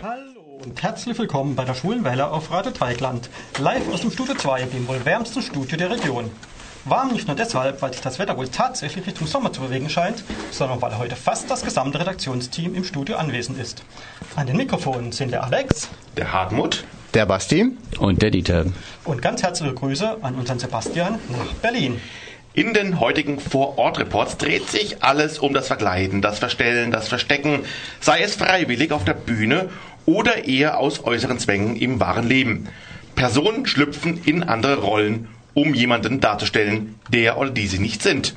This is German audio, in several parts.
Hallo und herzlich willkommen bei der Schwulenwelle auf Radio Dreieckland. Live aus dem Studio 2, dem wohl wärmsten Studio der Region. Warm nicht nur deshalb, weil sich das Wetter wohl tatsächlich Richtung Sommer zu bewegen scheint, sondern weil heute fast das gesamte Redaktionsteam im Studio anwesend ist. An den Mikrofonen sind der Alex, der Hartmut, der Basti und der Dieter. Und ganz herzliche Grüße an unseren Sebastian nach Berlin. In den heutigen Vor-Ort-Reports dreht sich alles um das Verkleiden, das Verstellen, das Verstecken, sei es freiwillig auf der Bühne oder eher aus äußeren Zwängen im wahren Leben. Personen schlüpfen in andere Rollen um jemanden darzustellen, der oder die sie nicht sind.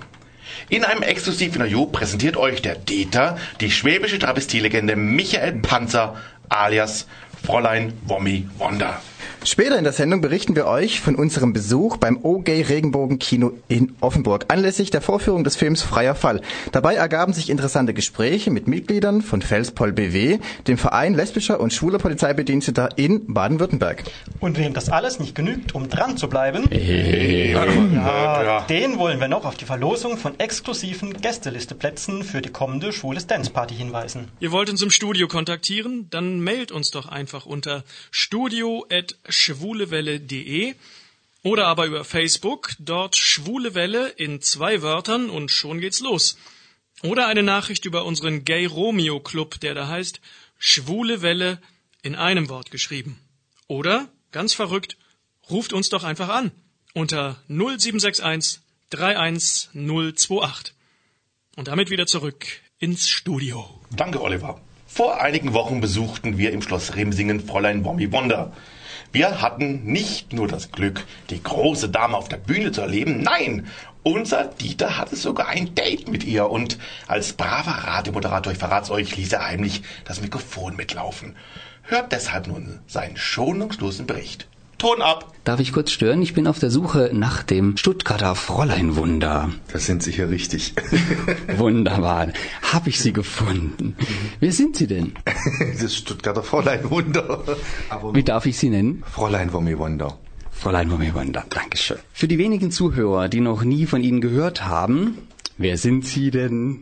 In einem exklusiven Interview präsentiert euch der Dieter die schwäbische Travestielegende Michael Panzer alias Fräulein Wommi Wonder. Später in der Sendung berichten wir euch von unserem Besuch beim OG Regenbogen-Kino in Offenburg anlässlich der Vorführung des Films Freier Fall. Dabei ergaben sich interessante Gespräche mit Mitgliedern von Felspol BW, dem Verein lesbischer und schwuler Polizeibediensteter in Baden-Württemberg. Und wem das alles nicht genügt, um dran zu bleiben, ja, den wollen wir noch auf die Verlosung von exklusiven Gästelisteplätzen für die kommende Schwules Dance Party hinweisen. Ihr wollt uns im Studio kontaktieren? Dann mailt uns doch einfach unter studio@ schwulewelle.de oder aber über Facebook, dort Schwule Welle in zwei Wörtern und schon geht's los. Oder eine Nachricht über unseren Gay Romeo Club, der da heißt Schwule Welle in einem Wort geschrieben. Oder, ganz verrückt, ruft uns doch einfach an unter 0761 31028. Und damit wieder zurück ins Studio. Danke, Oliver. Vor einigen Wochen besuchten wir im Schloss Remsingen Fräulein Bombi Wonder. Wir hatten nicht nur das Glück, die große Dame auf der Bühne zu erleben, nein, unser Dieter hatte sogar ein Date mit ihr und als braver Radiomoderator, ich verrat's euch, ließ er heimlich das Mikrofon mitlaufen. Hört deshalb nun seinen schonungslosen Bericht. Ton ab. Darf ich kurz stören? Ich bin auf der Suche nach dem Stuttgarter Fräuleinwunder. Das sind Sie hier richtig. Wunderbar. Hab ich Sie gefunden. Wer sind Sie denn? Das Stuttgarter Fräuleinwunder. Wie darf ich Sie nennen? Fräulein Wommiwunder. Fräulein Wommiwunder. Dankeschön. Für die wenigen Zuhörer, die noch nie von Ihnen gehört haben, Wer sind Sie denn?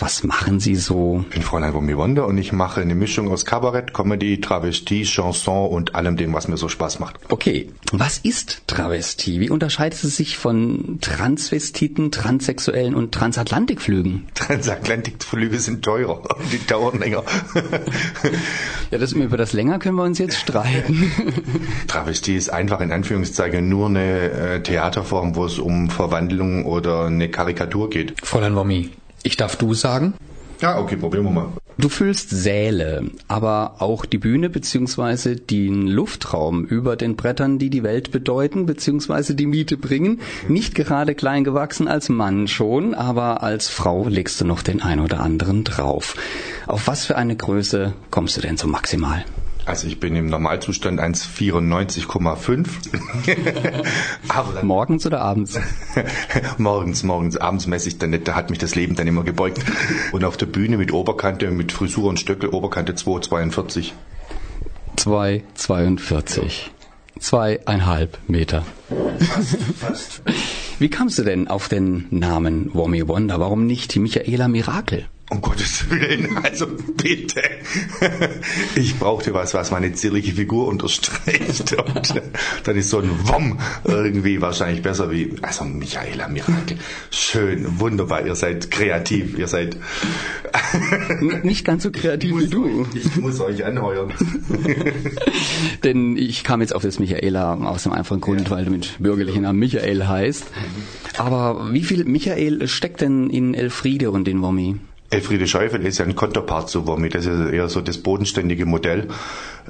Was machen Sie so? Ich bin Fräulein Wummi Wonder und ich mache eine Mischung aus Kabarett, Comedy, Travestie, Chanson und allem dem, was mir so Spaß macht. Okay, was ist Travestie? Wie unterscheidet es sich von Transvestiten, Transsexuellen und Transatlantikflügen? Transatlantikflüge sind teurer, die dauern länger. ja, das, über das länger können wir uns jetzt streiten. Travestie ist einfach in Anführungszeichen nur eine äh, Theaterform, wo es um Verwandlung oder eine Karikatur geht. Fräulein Wommi, ich darf du sagen? Ja, okay, probieren wir mal. Du füllst Säle, aber auch die Bühne beziehungsweise den Luftraum über den Brettern, die die Welt bedeuten beziehungsweise die Miete bringen. Nicht gerade klein gewachsen als Mann schon, aber als Frau legst du noch den ein oder anderen drauf. Auf was für eine Größe kommst du denn so maximal? Also ich bin im Normalzustand 1,94,5. morgens oder abends? morgens, morgens. Abends messe ich dann nicht. Da hat mich das Leben dann immer gebeugt. Und auf der Bühne mit Oberkante, mit Frisur und Stöckel, Oberkante 2,42. 2,42. Zweieinhalb Meter. Fast, fast. Wie kamst du denn auf den Namen Wommy Wonder? Warum nicht Michaela Mirakel? Um Gottes Willen, also bitte. Ich brauchte was, was meine zierliche Figur unterstreicht. Und dann ist so ein Wom irgendwie wahrscheinlich besser wie, also Michaela Mirakel. Schön, wunderbar, ihr seid kreativ, ihr seid... Nicht ganz so kreativ wie du. Ich muss euch anheuern. Denn ich kam jetzt auf das Michaela aus dem einfachen Grund, ja. weil du mit bürgerlichen Namen Michael heißt. Aber wie viel Michael steckt denn in Elfriede und in Wommi? Elfriede Scheufel ist ja ein Konterpart zu Wommi. Das ist eher so das bodenständige Modell.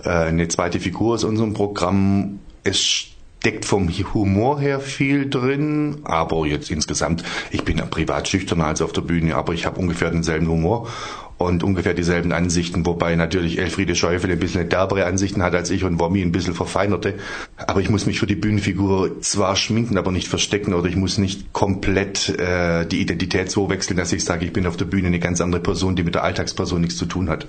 Äh, eine zweite Figur aus unserem Programm. Es steckt vom Humor her viel drin, aber jetzt insgesamt, ich bin ja privat schüchterner als auf der Bühne, aber ich habe ungefähr denselben Humor und ungefähr dieselben Ansichten, wobei natürlich Elfriede Schäufele ein bisschen derbere Ansichten hat als ich und Wommi ein bisschen verfeinerte. Aber ich muss mich für die Bühnenfigur zwar schminken, aber nicht verstecken oder ich muss nicht komplett äh, die Identität so wechseln, dass ich sage, ich bin auf der Bühne eine ganz andere Person, die mit der Alltagsperson nichts zu tun hat.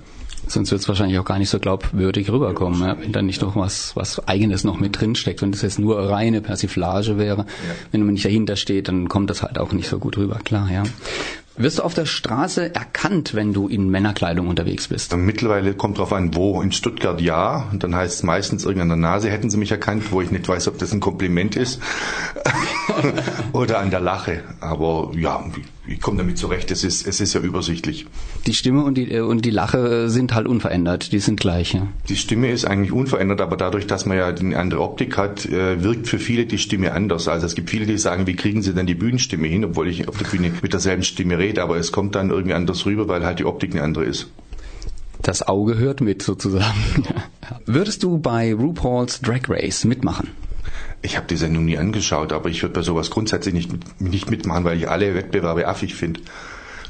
Sonst wird es wahrscheinlich auch gar nicht so glaubwürdig rüberkommen, ja, wenn da nicht noch was, was Eigenes noch mit drin steckt. Wenn das jetzt nur reine Persiflage wäre, ja. wenn man nicht dahinter steht, dann kommt das halt auch nicht so gut rüber, klar, ja. Wirst du auf der Straße erkannt, wenn du in Männerkleidung unterwegs bist? Mittlerweile kommt drauf an, wo. In Stuttgart ja. Und dann heißt es meistens irgendeiner Nase hätten sie mich erkannt, wo ich nicht weiß, ob das ein Kompliment ist. Oder an der Lache. Aber ja, ich komme damit zurecht. Es ist, es ist ja übersichtlich. Die Stimme und die, und die Lache sind halt unverändert. Die sind gleich. Ja? Die Stimme ist eigentlich unverändert, aber dadurch, dass man ja eine andere Optik hat, äh, wirkt für viele die Stimme anders. Also es gibt viele, die sagen, wie kriegen sie denn die Bühnenstimme hin, obwohl ich auf der Bühne mit derselben Stimme rede, aber es kommt dann irgendwie anders rüber, weil halt die Optik eine andere ist. Das Auge hört mit sozusagen. Würdest du bei RuPaul's Drag Race mitmachen? Ich habe die Sendung nie angeschaut, aber ich würde bei sowas grundsätzlich nicht, nicht mitmachen, weil ich alle Wettbewerbe affig finde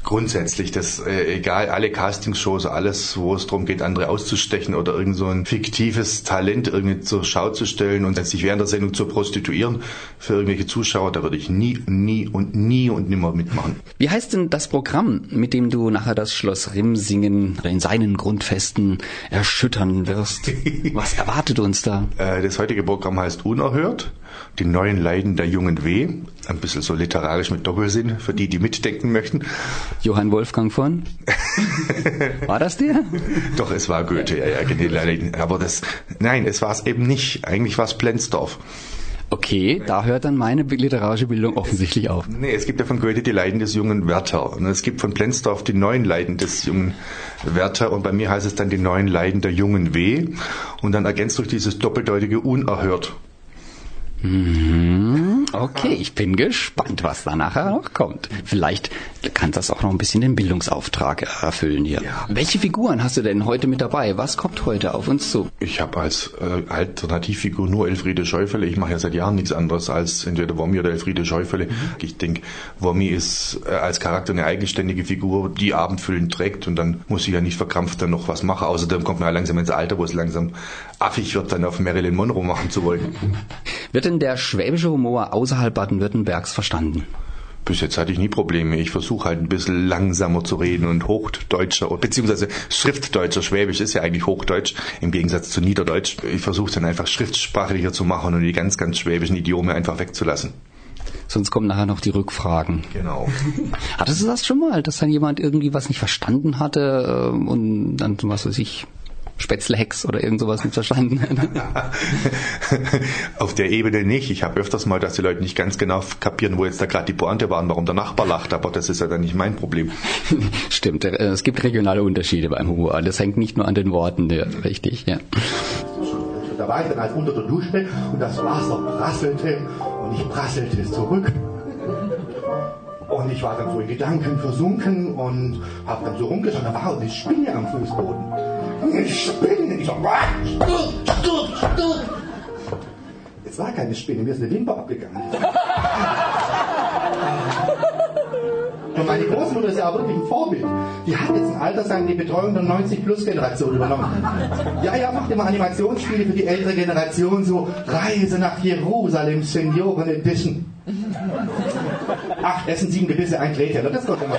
grundsätzlich, das äh, egal, alle Castingshows, alles, wo es darum geht, andere auszustechen oder irgend so ein fiktives Talent irgendwie zur Schau zu stellen und sich während der Sendung zu prostituieren für irgendwelche Zuschauer, da würde ich nie, nie und nie und nimmer mitmachen. Wie heißt denn das Programm, mit dem du nachher das Schloss Rimsingen in seinen Grundfesten erschüttern wirst? Was erwartet uns da? Äh, das heutige Programm heißt Unerhört die neuen Leiden der jungen W. Ein bisschen so literarisch mit Doppelsinn, für die, die mitdenken möchten. Johann Wolfgang von? war das der? Doch, es war Goethe, ja, ja, aber das, nein, es war es eben nicht. Eigentlich war es Plenzdorf. Okay, da hört dann meine literarische Bildung offensichtlich auf. Nee, es gibt ja von Goethe die Leiden des jungen Werther. Und es gibt von Plenzdorf die neuen Leiden des jungen Werther. Und bei mir heißt es dann die neuen Leiden der jungen W. Und dann ergänzt durch dieses doppeldeutige unerhört. Mhm. Okay, ich bin gespannt, was da nachher noch kommt. Vielleicht kann das auch noch ein bisschen den Bildungsauftrag erfüllen hier. Ja. Welche Figuren hast du denn heute mit dabei? Was kommt heute auf uns zu? Ich habe als äh, Alternativfigur nur Elfriede Schäufele. Ich mache ja seit Jahren nichts anderes als entweder Wommi oder Elfriede Schäufele. Mhm. Ich denke, Wommi ist äh, als Charakter eine eigenständige Figur, die abendfüllend trägt und dann muss ich ja nicht verkrampft dann noch was machen. Außerdem kommt man ja langsam ins Alter, wo es langsam affig wird, dann auf Marilyn Monroe machen zu wollen. Wird denn der schwäbische Humor außerhalb Baden-Württembergs verstanden? Bis jetzt hatte ich nie Probleme. Ich versuche halt ein bisschen langsamer zu reden und Hochdeutscher, beziehungsweise Schriftdeutscher, Schwäbisch ist ja eigentlich Hochdeutsch im Gegensatz zu Niederdeutsch. Ich versuche dann einfach schriftsprachlicher zu machen und die ganz, ganz schwäbischen Idiome einfach wegzulassen. Sonst kommen nachher noch die Rückfragen. Genau. Hattest du das schon mal, dass dann jemand irgendwie was nicht verstanden hatte ähm, und dann, was weiß ich, Spätzlehex oder irgend sowas nicht verstanden. Auf der Ebene nicht. Ich habe öfters mal, dass die Leute nicht ganz genau kapieren, wo jetzt da gerade die Pointe waren, warum der Nachbar lacht, aber das ist ja dann nicht mein Problem. Stimmt, äh, es gibt regionale Unterschiede beim Humor. Das hängt nicht nur an den Worten, ja, richtig, ja. Da war ich dann halt unter der Dusche und das Wasser prasselte und ich prasselte zurück. Und ich war dann so in Gedanken versunken und habe dann so rumgeschaut, da war eine Spinne am Fußboden. Eine Spinne! Ich so, Jetzt war keine Spinne, mir ist eine Wimper abgegangen. Und meine Großmutter ist ja auch wirklich ein Vorbild. Die hat jetzt ein Altersheim die Betreuung der 90-Plus-Generation übernommen. Ja, ja, macht immer Animationsspiele für die ältere Generation, so Reise nach Jerusalem, Senioren Edition. Acht Essen, sieben Gebisse, ein Gläschen. Das kommt immer.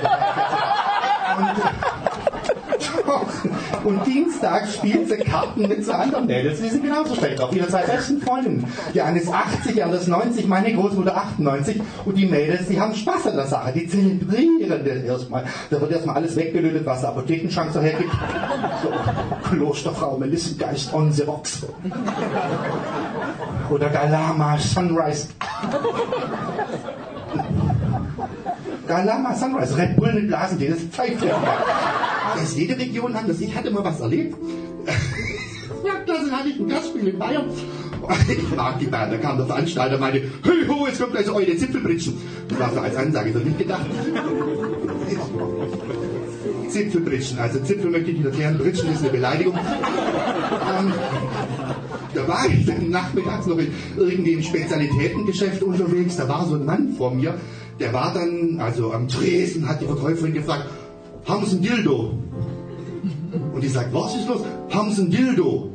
Und, und Dienstag spielt sie Karten mit so anderen Mädels, die sind genauso schlecht drauf. Ihre zwei besten Freundinnen. Die eine ist 80, die andere ist 90, meine Großmutter 98. Und die Mädels, die haben Spaß an der Sache. Die zelebrieren das erstmal. Da wird erstmal alles weggelötet, was der Apothekenschrank so hergibt. So, Klosterfrau Melissengeist on the rocks. Oder Galama Sunrise. Galama Sunrise, Red Bull mit Blasentee, das pfeift ja Das ist jede Region anders. Ich hatte mal was erlebt. Ja, das hatte ich ein Gastspiel in Bayern. Ich mag die Bayern, da kam der Veranstalter und meinte, hey ho, jetzt kommt gleich so eure Zipfelbritschen. Das war so als Ansage, so nicht gedacht. Zipfelbritschen, also Zipfel möchte ich nicht erklären, Britschen ist eine Beleidigung. Ähm, da war ich dann nachmittags noch in, irgendwie im Spezialitätengeschäft unterwegs, da war so ein Mann vor mir, der war dann, also am Tresen, hat die Verkäuferin gefragt, haben Sie ein Dildo? Und ich sagt, was ist los? Haben Sie ein Dildo?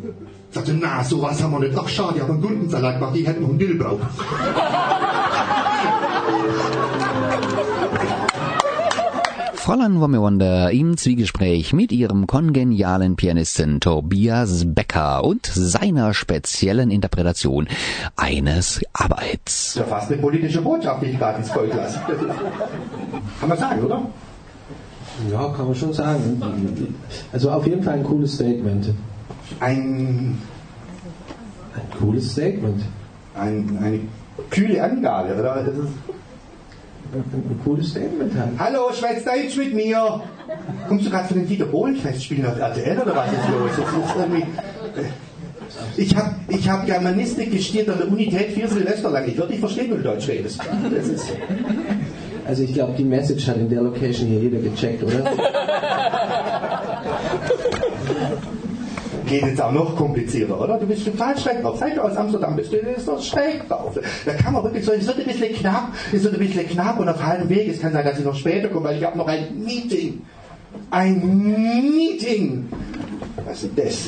Sagte, na, sowas haben wir nicht. Ach, schade, ich habe einen Gurkensalat gemacht, ich hätte noch ein Dildo. Fräulein Wommerwonder im Zwiegespräch mit ihrem kongenialen Pianisten Tobias Becker und seiner speziellen Interpretation eines Arbeits. Das ist ja fast eine politische Botschaft, die ich gerade ins Volk lasse. Kann man sagen, oder? Ja, kann man schon sagen. Also auf jeden Fall ein cooles Statement. Ein, Ein cooles Statement. ein, eine kühle Angabe, oder? Ein, cooles Statement halt. Hallo, schwätz Deutsch mit mir. Kommst du gerade von den Dieter Bohlen Festspielen auf RTL oder was ist los? Das ist irgendwie, äh, ich habe ich hab Germanistik gestudiert an der Unität vier Silvester lang. Ich würde nicht verstehen, wenn du Deutsch redest. Also ich glaube, die Message hat in der Location hier jeder gecheckt, oder? geht jetzt auch noch komplizierter, oder? Du bist total schräg drauf. Seit du aus Amsterdam bist, du bist doch schräg drauf. Da kann man wirklich so, es wird ein bisschen knapp, es wird ein bisschen knapp und auf halbem Weg, es kann sein, dass ich noch später komme, weil ich habe noch ein Meeting. Ein Meeting! Also das ist,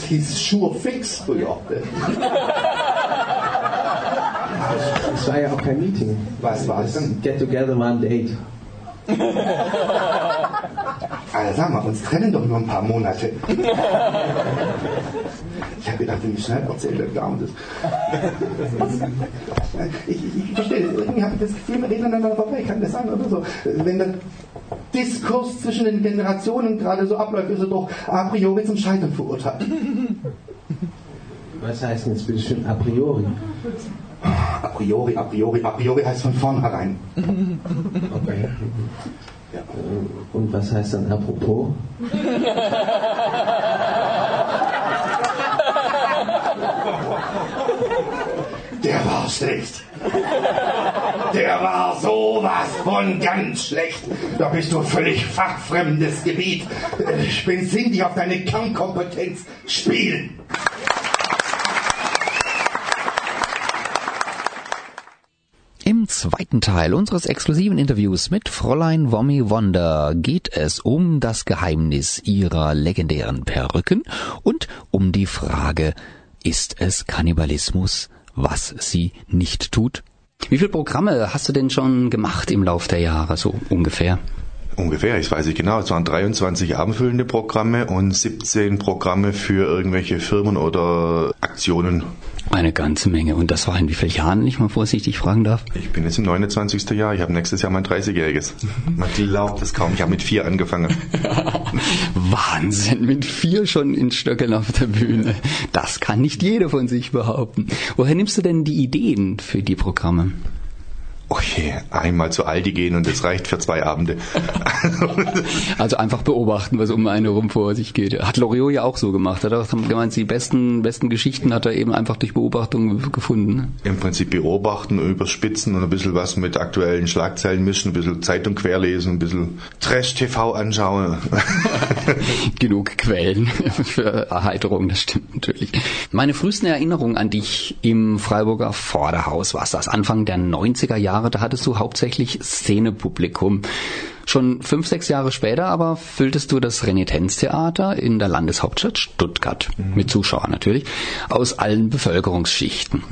das hieß Sure Fix früher. Es war ja auch kein Meeting. Was war das denn? Get together war ein Date. Also sag mal, uns trennen doch nur ein paar Monate. Ich habe gedacht, wenn ich schnell erzähle, dann dauert es. Ich, ich, ich verstehe. Irgendwie habe ich das Gefühl, wir reden aneinander vorbei. Kann das sein oder so? Wenn der Diskurs zwischen den Generationen gerade so abläuft, ist er doch a priori zum Scheitern verurteilt. Was heißt denn jetzt bitte schön a priori? A priori, a priori, a priori heißt von vornherein. Okay. Und was heißt dann apropos? Der war schlecht. Der war sowas von ganz schlecht. Da bist du völlig fachfremdes Gebiet. Ich bin dich auf deine Kernkompetenz. Spiel! Im zweiten Teil unseres exklusiven Interviews mit Fräulein Wommy Wonder geht es um das Geheimnis ihrer legendären Perücken und um die Frage, ist es Kannibalismus, was sie nicht tut? Wie viele Programme hast du denn schon gemacht im Lauf der Jahre, so ungefähr? Ungefähr, ich weiß nicht genau. Es waren 23 abendfüllende Programme und 17 Programme für irgendwelche Firmen oder Aktionen. Eine ganze Menge. Und das war in wie vielen Jahren, wenn ich mal vorsichtig fragen darf? Ich bin jetzt im 29. Jahr, ich habe nächstes Jahr mein 30-jähriges. Man glaubt es kaum, ich habe mit vier angefangen. Wahnsinn, mit vier schon in Stöckeln auf der Bühne. Das kann nicht jeder von sich behaupten. Woher nimmst du denn die Ideen für die Programme? Okay, einmal zu Aldi gehen und das reicht für zwei Abende. Also einfach beobachten, was um eine rum vor sich geht. Hat Loriot ja auch so gemacht. Hat er gemeint, die besten, besten Geschichten hat er eben einfach durch Beobachtung gefunden. ne? Im Prinzip beobachten, überspitzen und ein bisschen was mit aktuellen Schlagzeilen mischen, ein bisschen Zeitung querlesen, ein bisschen Trash-TV anschauen. Genug Quellen für Erheiterung, das stimmt natürlich. Meine frühesten Erinnerungen an dich im Freiburger Vorderhaus war das Anfang der 90er Jahre. Da hattest du hauptsächlich Szenepublikum. Schon fünf, sechs Jahre später aber fülltest du das Renitenztheater in der Landeshauptstadt Stuttgart. Mit Zuschauern natürlich. Aus allen Bevölkerungsschichten.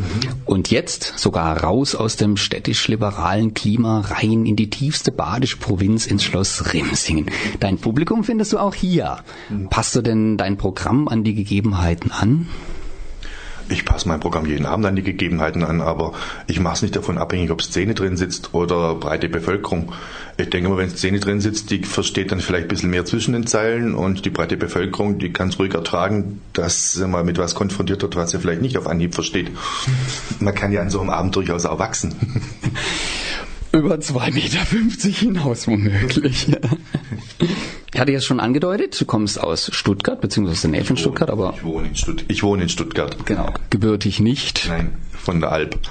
Und jetzt sogar raus aus dem städtisch-liberalen Klima rein in die tiefste badische Provinz ins Schloss Rimsingen. Dein Publikum findest du auch hier. Passt du denn dein Programm an die Gegebenheiten an? Ich passe mein Programm jeden Abend an die Gegebenheiten an, aber ich mache es nicht davon abhängig, ob Szene drin sitzt oder breite Bevölkerung. Ich denke mal, wenn Szene drin sitzt, die versteht dann vielleicht ein bisschen mehr zwischen den Zeilen und die breite Bevölkerung, die kann es ruhig ertragen, dass sie mal mit was konfrontiert wird, was sie vielleicht nicht auf Anhieb versteht. Man kann ja an so einem Abend durchaus auch wachsen. Über 2,50 Meter hinaus womöglich. Ich hatte jetzt schon angedeutet, du kommst aus Stuttgart, beziehungsweise der Nähe von Stuttgart, aber Ich wohne in, Stutt ich wohne in Stuttgart. genau, gebürtig nicht. Nein, von der Alp.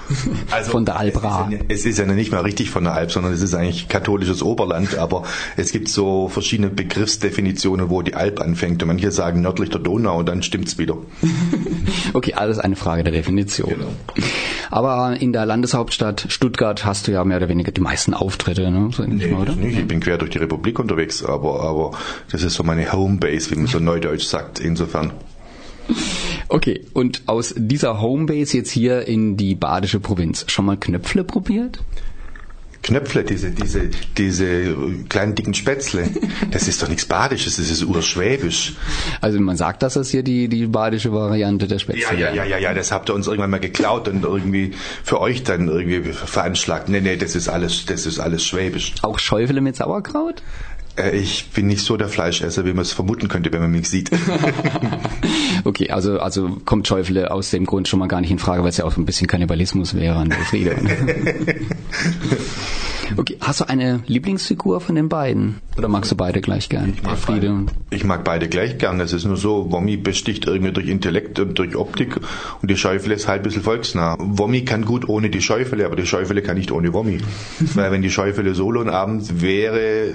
Also, Von der Alp Ra. Es ist, ja, es ist ja nicht mal richtig von der Alp, sondern es ist eigentlich katholisches Oberland, aber es gibt so verschiedene Begriffsdefinitionen, wo die Alp anfängt. Und manche sagen nördlich der Donau und dann stimmt's wieder. Okay, alles eine Frage der Definition. Genau. Aber in der Landeshauptstadt Stuttgart hast du ja mehr oder weniger die meisten Auftritte, ne? So ähnlich mal? Nicht, ich bin quer durch die Republik unterwegs, aber, aber das ist so meine Homebase, wie man so neudeutsch sagt. Insofern. Okay, und aus dieser Homebase jetzt hier in die badische Provinz schon mal Knöpfle probiert? Knöpfle, diese, diese, diese kleinen dicken Spätzle, das ist doch nichts Badisches, das ist urschwäbisch. Also man sagt, dass das hier die, die badische Variante der Ja, Spätzle ja, ja, ja, ja, das habt ihr uns irgendwann mal geklaut und irgendwie für euch dann irgendwie veranschlagt. Nee, nee, das ist alles, das ist alles schwäbisch. Auch Schäufele mit Sauerkraut? Äh, ich bin nicht so der Fleischesser, wie man es vermuten könnte, wenn man mich sieht. okay, also, also kommt Schäufele aus dem Grund schon mal gar nicht in Frage, weil es ja auch ein bisschen Kannibalismus wäre an Elfriede. okay, hast du eine Lieblingsfigur von den beiden? Oder magst du beide gleich gern? Ich mag, beide, ich mag beide gleich gern. Es ist nur so, Wommi besticht irgendwie durch Intellekt und durch Optik und die Schäufele ist halt ein bisschen volksnah. Wommi kann gut ohne die Schäufele, aber die Schäufele kann nicht ohne Wommi. weil wenn die Schäufele solo ein Abend wäre,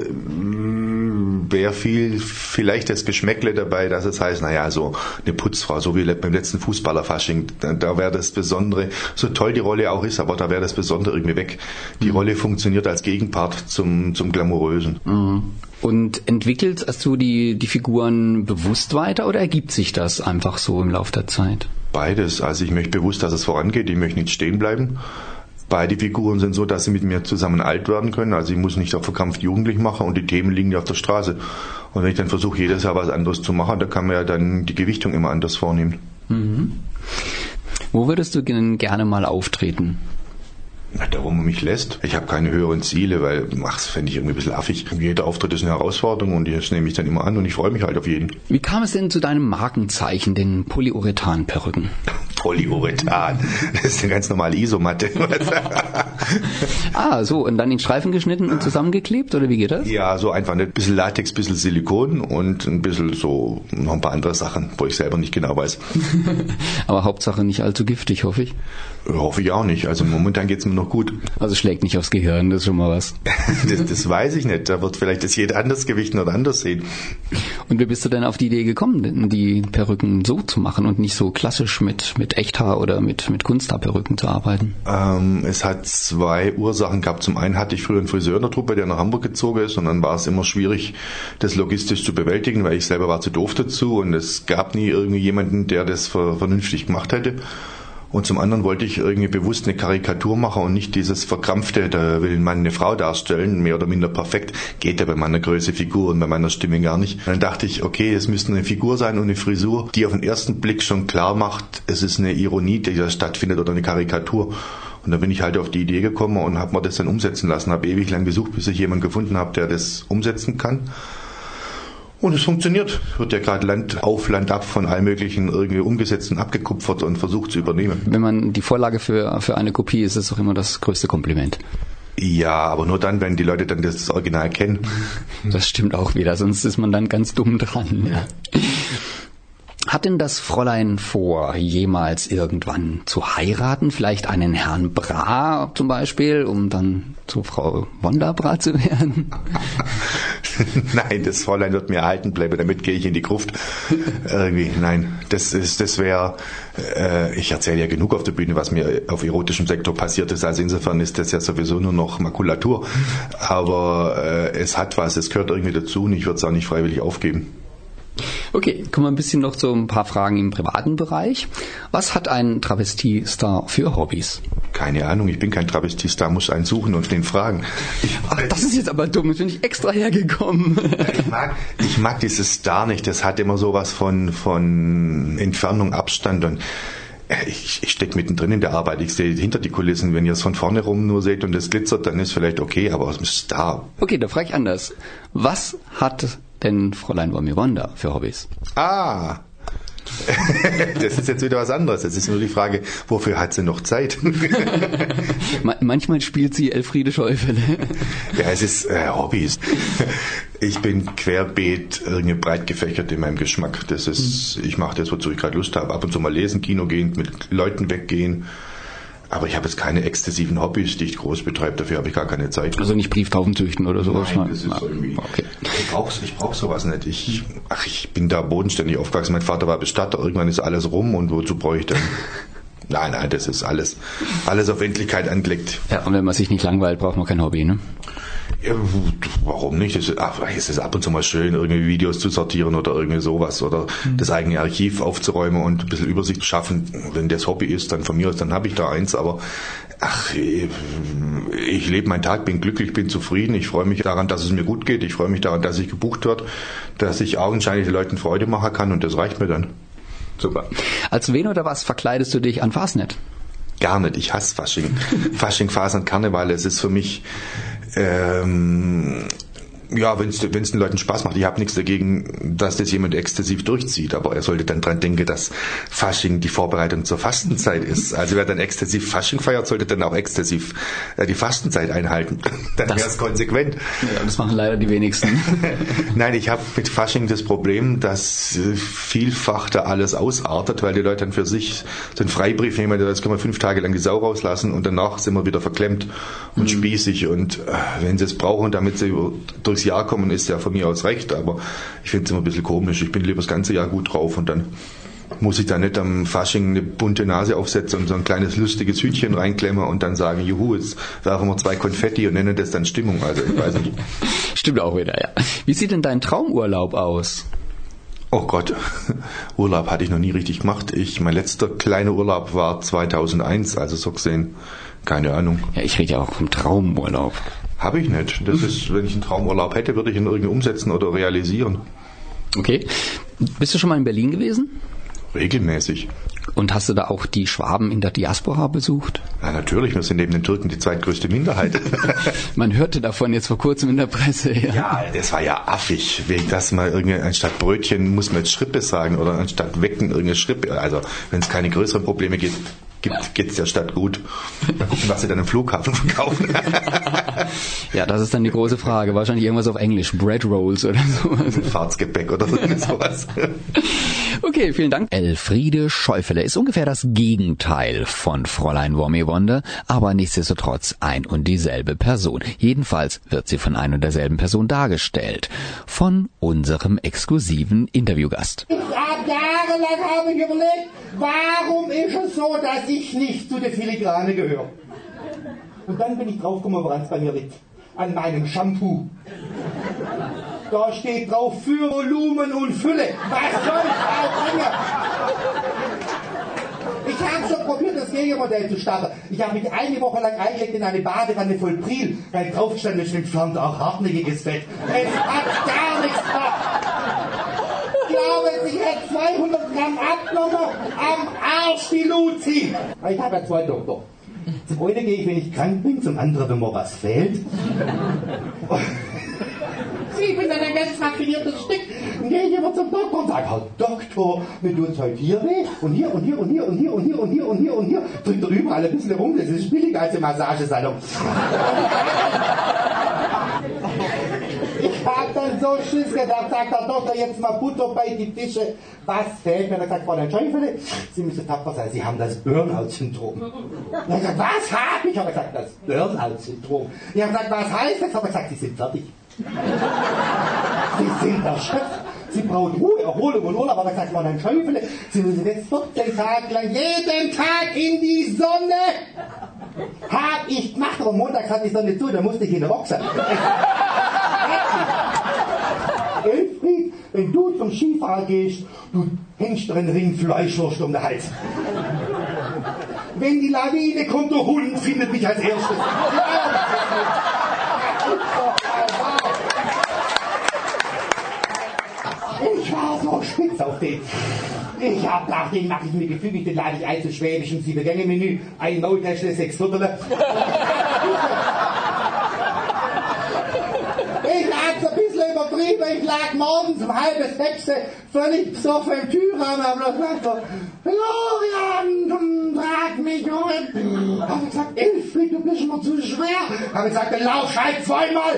wäre viel, vielleicht das Geschmäckle dabei, dass es heißt, naja, so eine Putzfrau, so wie beim letzten Fußballerfasching, da, da wäre das Besondere, so toll die Rolle auch ist, aber da wäre das Besondere irgendwie weg. Die mhm. Rolle funktioniert als Gegenpart zum, zum Glamourösen. Mhm. Und entwickelt hast du die, die Figuren bewusst weiter oder ergibt sich das einfach so im Laufe der Zeit? Beides. Also ich möchte bewusst, dass es vorangeht, ich möchte nicht stehen bleiben. Beide Figuren sind so, dass sie mit mir zusammen alt werden können. Also ich muss nicht auf verkrampft jugendlich machen und die Themen liegen ja auf der Straße. Und wenn ich dann versuche, jedes Jahr was anderes zu machen, da kann man ja dann die Gewichtung immer anders vornehmen. Mhm. Wo würdest du gerne mal auftreten? Na, da, wo man mich lässt. Ich habe keine höheren Ziele, weil, ach, das fände ich irgendwie ein bisschen affig. Jeder Auftritt ist eine Herausforderung und das nehme ich dann immer an und ich freue mich halt auf jeden. Wie kam es denn zu deinem Markenzeichen, den Polyurethan-Perücken? Polyurethan. Das ist eine ganz normale Isomatte. ah, so, und dann in Streifen geschnitten und zusammengeklebt, oder wie geht das? Ja, so einfach ein bisschen Latex, ein bisschen Silikon und ein bisschen so noch ein paar andere Sachen, wo ich selber nicht genau weiß. Aber Hauptsache nicht allzu giftig, hoffe ich. Hoffe ich auch nicht. Also momentan geht es mir noch gut. Also schlägt nicht aufs Gehirn, das ist schon mal was. das, das weiß ich nicht. Da wird vielleicht das jeder anders gewichten oder anders sehen. Und wie bist du denn auf die Idee gekommen, die Perücken so zu machen und nicht so klassisch mit, mit Echthaar oder mit, mit Kunsthaarperücken zu arbeiten? Ähm, es hat zwei Ursachen gehabt. Zum einen hatte ich früher einen Friseur in der Truppe, der nach Hamburg gezogen ist und dann war es immer schwierig, das logistisch zu bewältigen, weil ich selber war zu doof dazu und es gab nie irgendwie jemanden, der das vernünftig gemacht hätte. Und zum anderen wollte ich irgendwie bewusst eine Karikatur machen und nicht dieses verkrampfte, da will Mann eine Frau darstellen, mehr oder minder perfekt. Geht ja bei meiner Größe Figur und bei meiner Stimme gar nicht. Dann dachte ich, okay, es müsste eine Figur sein und eine Frisur, die auf den ersten Blick schon klar macht, es ist eine Ironie, die da stattfindet oder eine Karikatur. Und da bin ich halt auf die Idee gekommen und habe mir das dann umsetzen lassen. Habe ewig lang gesucht, bis ich jemanden gefunden habe, der das umsetzen kann. Und es funktioniert. Wird ja gerade Land auf, Land ab von allen möglichen irgendwie umgesetzt und abgekupfert und versucht zu übernehmen. Wenn man die Vorlage für, für eine Kopie ist, ist es auch immer das größte Kompliment. Ja, aber nur dann, wenn die Leute dann das Original kennen. Das stimmt auch wieder, sonst ist man dann ganz dumm dran. Ja. Hat denn das Fräulein vor, jemals irgendwann zu heiraten? Vielleicht einen Herrn Bra zum Beispiel, um dann zu Frau Wonderbra zu werden? nein, das Fräulein wird mir erhalten bleiben, damit gehe ich in die Gruft. Irgendwie, nein, das ist, das wäre, äh, ich erzähle ja genug auf der Bühne, was mir auf erotischem Sektor passiert ist, also insofern ist das ja sowieso nur noch Makulatur. Aber äh, es hat was, es gehört irgendwie dazu und ich würde es auch nicht freiwillig aufgeben. Okay, kommen wir ein bisschen noch zu ein paar Fragen im privaten Bereich. Was hat ein Travestiestar für Hobbys? Keine Ahnung, ich bin kein Travestiestar, muss einen suchen und den fragen. Ich, Ach, das ist jetzt aber dumm, jetzt bin ich extra hergekommen. ich, mag, ich mag dieses Star nicht, das hat immer sowas von, von Entfernung, Abstand und äh, ich, ich stecke mittendrin in der Arbeit. Ich sehe hinter die Kulissen. Wenn ihr es von vorne rum nur seht und es glitzert, dann ist vielleicht okay, aber es ist Star. Okay, da frage ich anders. Was hat denn Fräulein Wonda für Hobbys? Ah, das ist jetzt wieder was anderes. Es ist nur die Frage, wofür hat sie noch Zeit? Manchmal spielt sie Elfriede Schäufele. Ja, es ist äh, Hobbys. Ich bin querbeet, irgendwie breit gefächert in meinem Geschmack. Das ist, ich mache das, wozu ich gerade Lust habe. Ab und zu mal lesen, Kino gehen, mit Leuten weggehen aber ich habe jetzt keine exzessiven Hobbys, die ich groß betreibe, dafür habe ich gar keine Zeit. Also nicht Brieftauben züchten oder sowas? Nein, das ist ah, irgendwie, okay. ich brauche ich brauch sowas nicht. Ich, ach, ich bin da bodenständig aufgewachsen. Mein Vater war Bestatter, irgendwann ist alles rum und wozu brauche ich denn... Nein, nein, das ist alles, alles auf Endlichkeit angelegt. Ja, und wenn man sich nicht langweilt, braucht man kein Hobby, ne? Ja, warum nicht? Es ist, es ist ab und zu mal schön, irgendwie Videos zu sortieren oder irgendwie sowas oder mhm. das eigene Archiv aufzuräumen und ein bisschen Übersicht zu schaffen. Wenn das Hobby ist, dann von mir aus, dann habe ich da eins, aber ach, ich lebe meinen Tag, bin glücklich, bin zufrieden. Ich freue mich daran, dass es mir gut geht. Ich freue mich daran, dass ich gebucht wird, dass ich augenscheinlich den Leuten Freude machen kann und das reicht mir dann. Super. Als wen oder was verkleidest du dich an Fastnet? Gar nicht. Ich hasse Fasching. Fasching, Fasern, Karneval. Es ist für mich ähm, Ja, wenn es den Leuten Spaß macht. Ich habe nichts dagegen, dass das jemand exzessiv durchzieht, aber er sollte dann dran denken, dass Fasching die Vorbereitung zur Fastenzeit ist. Also wer dann exzessiv Fasching feiert, sollte dann auch exzessiv äh, die Fastenzeit einhalten. Dann wäre es konsequent. Ja, das machen leider die wenigsten. Nein, ich habe mit Fasching das Problem, dass äh, vielfach da alles ausartet, weil die Leute dann für sich so einen Freibrief nehmen, jetzt können wir fünf Tage lang die Sau rauslassen und danach sind wir wieder verklemmt und mhm. spießig und äh, wenn sie es brauchen, damit sie durch Jahr kommen, ist ja von mir aus recht, aber ich finde es immer ein bisschen komisch. Ich bin lieber das ganze Jahr gut drauf und dann muss ich da nicht am Fasching eine bunte Nase aufsetzen und so ein kleines lustiges Hütchen reinklemmen und dann sagen, juhu, jetzt werfen wir zwei Konfetti und nennen das dann Stimmung. Also ich weiß nicht. Stimmt auch wieder, ja. Wie sieht denn dein Traumurlaub aus? Oh Gott, Urlaub hatte ich noch nie richtig gemacht. Ich, mein letzter kleiner Urlaub war 2001, also so gesehen, keine Ahnung. Ja, ich rede ja auch vom Traumurlaub. Habe ich nicht. Das ist, wenn ich einen Traumurlaub hätte, würde ich ihn irgendwie umsetzen oder realisieren. Okay. Bist du schon mal in Berlin gewesen? Regelmäßig. Und hast du da auch die Schwaben in der Diaspora besucht? Ja, natürlich. Wir sind neben den Türken die zweitgrößte Minderheit. Man hörte davon jetzt vor kurzem in der Presse. Ja, ja das war ja affig. Wegen das mal irgendwie anstatt Brötchen muss man jetzt Schrippe sagen oder anstatt Wecken irgendeine Schrippe. Also, wenn es keine größeren Probleme gibt, gibt, geht's der Stadt gut. Mal gucken, was sie dann im Flughafen verkaufen. ja, das ist dann die große Frage. Wahrscheinlich irgendwas auf Englisch. Bread Rolls oder sowas. Fahrtsgepäck oder sowas. okay, vielen Dank. Elfriede Schäufele ist ungefähr das Gegenteil von Fräulein Wormewonde, aber nichtsdestotrotz ein und dieselbe Person. Jedenfalls wird sie von ein und derselben Person dargestellt. Von unserem exklusiven Interviewgast. Habe jahrelang habe ich überlegt, warum ist es so, dass ich nicht zu der Filigrane gehöre. Und dann bin ich draufgekommen, woran es bei mir liegt. An meinem Shampoo. Da steht drauf für Volumen und Fülle. Was soll ich auch? Ich habe schon probiert, das Gegenmodell zu starten. Ich habe mich eine Woche lang eingelegt in eine Badewanne voll Pril, weil draufgestanden ist entfernt auch hartnäckiges Fett. Es hat gar nichts gemacht. Glaube, ich hätte 200 Gramm abgenommen am Arsch die Luzi. Ich habe ja zwei Doktor. Zum einen gehe ich, wenn ich krank bin, zum anderen, wenn mir was fehlt. ich bin dann ein ganz raffiniertes Stück. Dann gehe ich immer zum Doktor und sage, Herr Doktor, mir tut's heute hier weh und hier und hier und hier und hier und hier und hier und hier und hier. Drückt er überall ein bisschen rum, das ist billiger als eine Massagesalon. Ich hab dann so Schiss gedacht, sagt der Doktor, jetzt mal Butter bei die Fische. Was fehlt mir? Er sagt, Fräulein Schäufele, Sie müssen tapfer sein, Sie haben das Burnout-Syndrom. Er sagt, was hab ich? Ich habe gesagt, das Burnout-Syndrom. Ich habe gesagt, was heißt das? Ich habe gesagt, Sie sind fertig. Sie sind erschöpft. Sie brauchen Ruhe, Erholung und Urlaub. Aber gesagt, Fräulein Schäufele, Sie müssen jetzt 14 Tage lang jeden Tag in die Sonne. Hab ich gemacht, aber Montag hat die Sonne zu, da musste ich in der Boxer. Elfried, wenn du zum Skifahren gehst, du hängst dir einen Ring Fleischwurst um den Hals. Wenn die Lawine kommt, der Hund findet mich als erstes. War so spitz auf den. Ich hab gedacht, den mache ich mir gefügig, den lade ich ein zu schwäbischem Sieben-Gänge-Menü, ein Maultäschle, sechs Viertel. Ich lag ein bisschen übertrieben, ich lag morgens um halb sechs völlig besoffen im Türrahmen, hab bloß gesagt, Florian, trag mich um. Hab ich gesagt, Elfried, du bist mir zu schwer. Hab ich gesagt, dann lauf halt zweimal.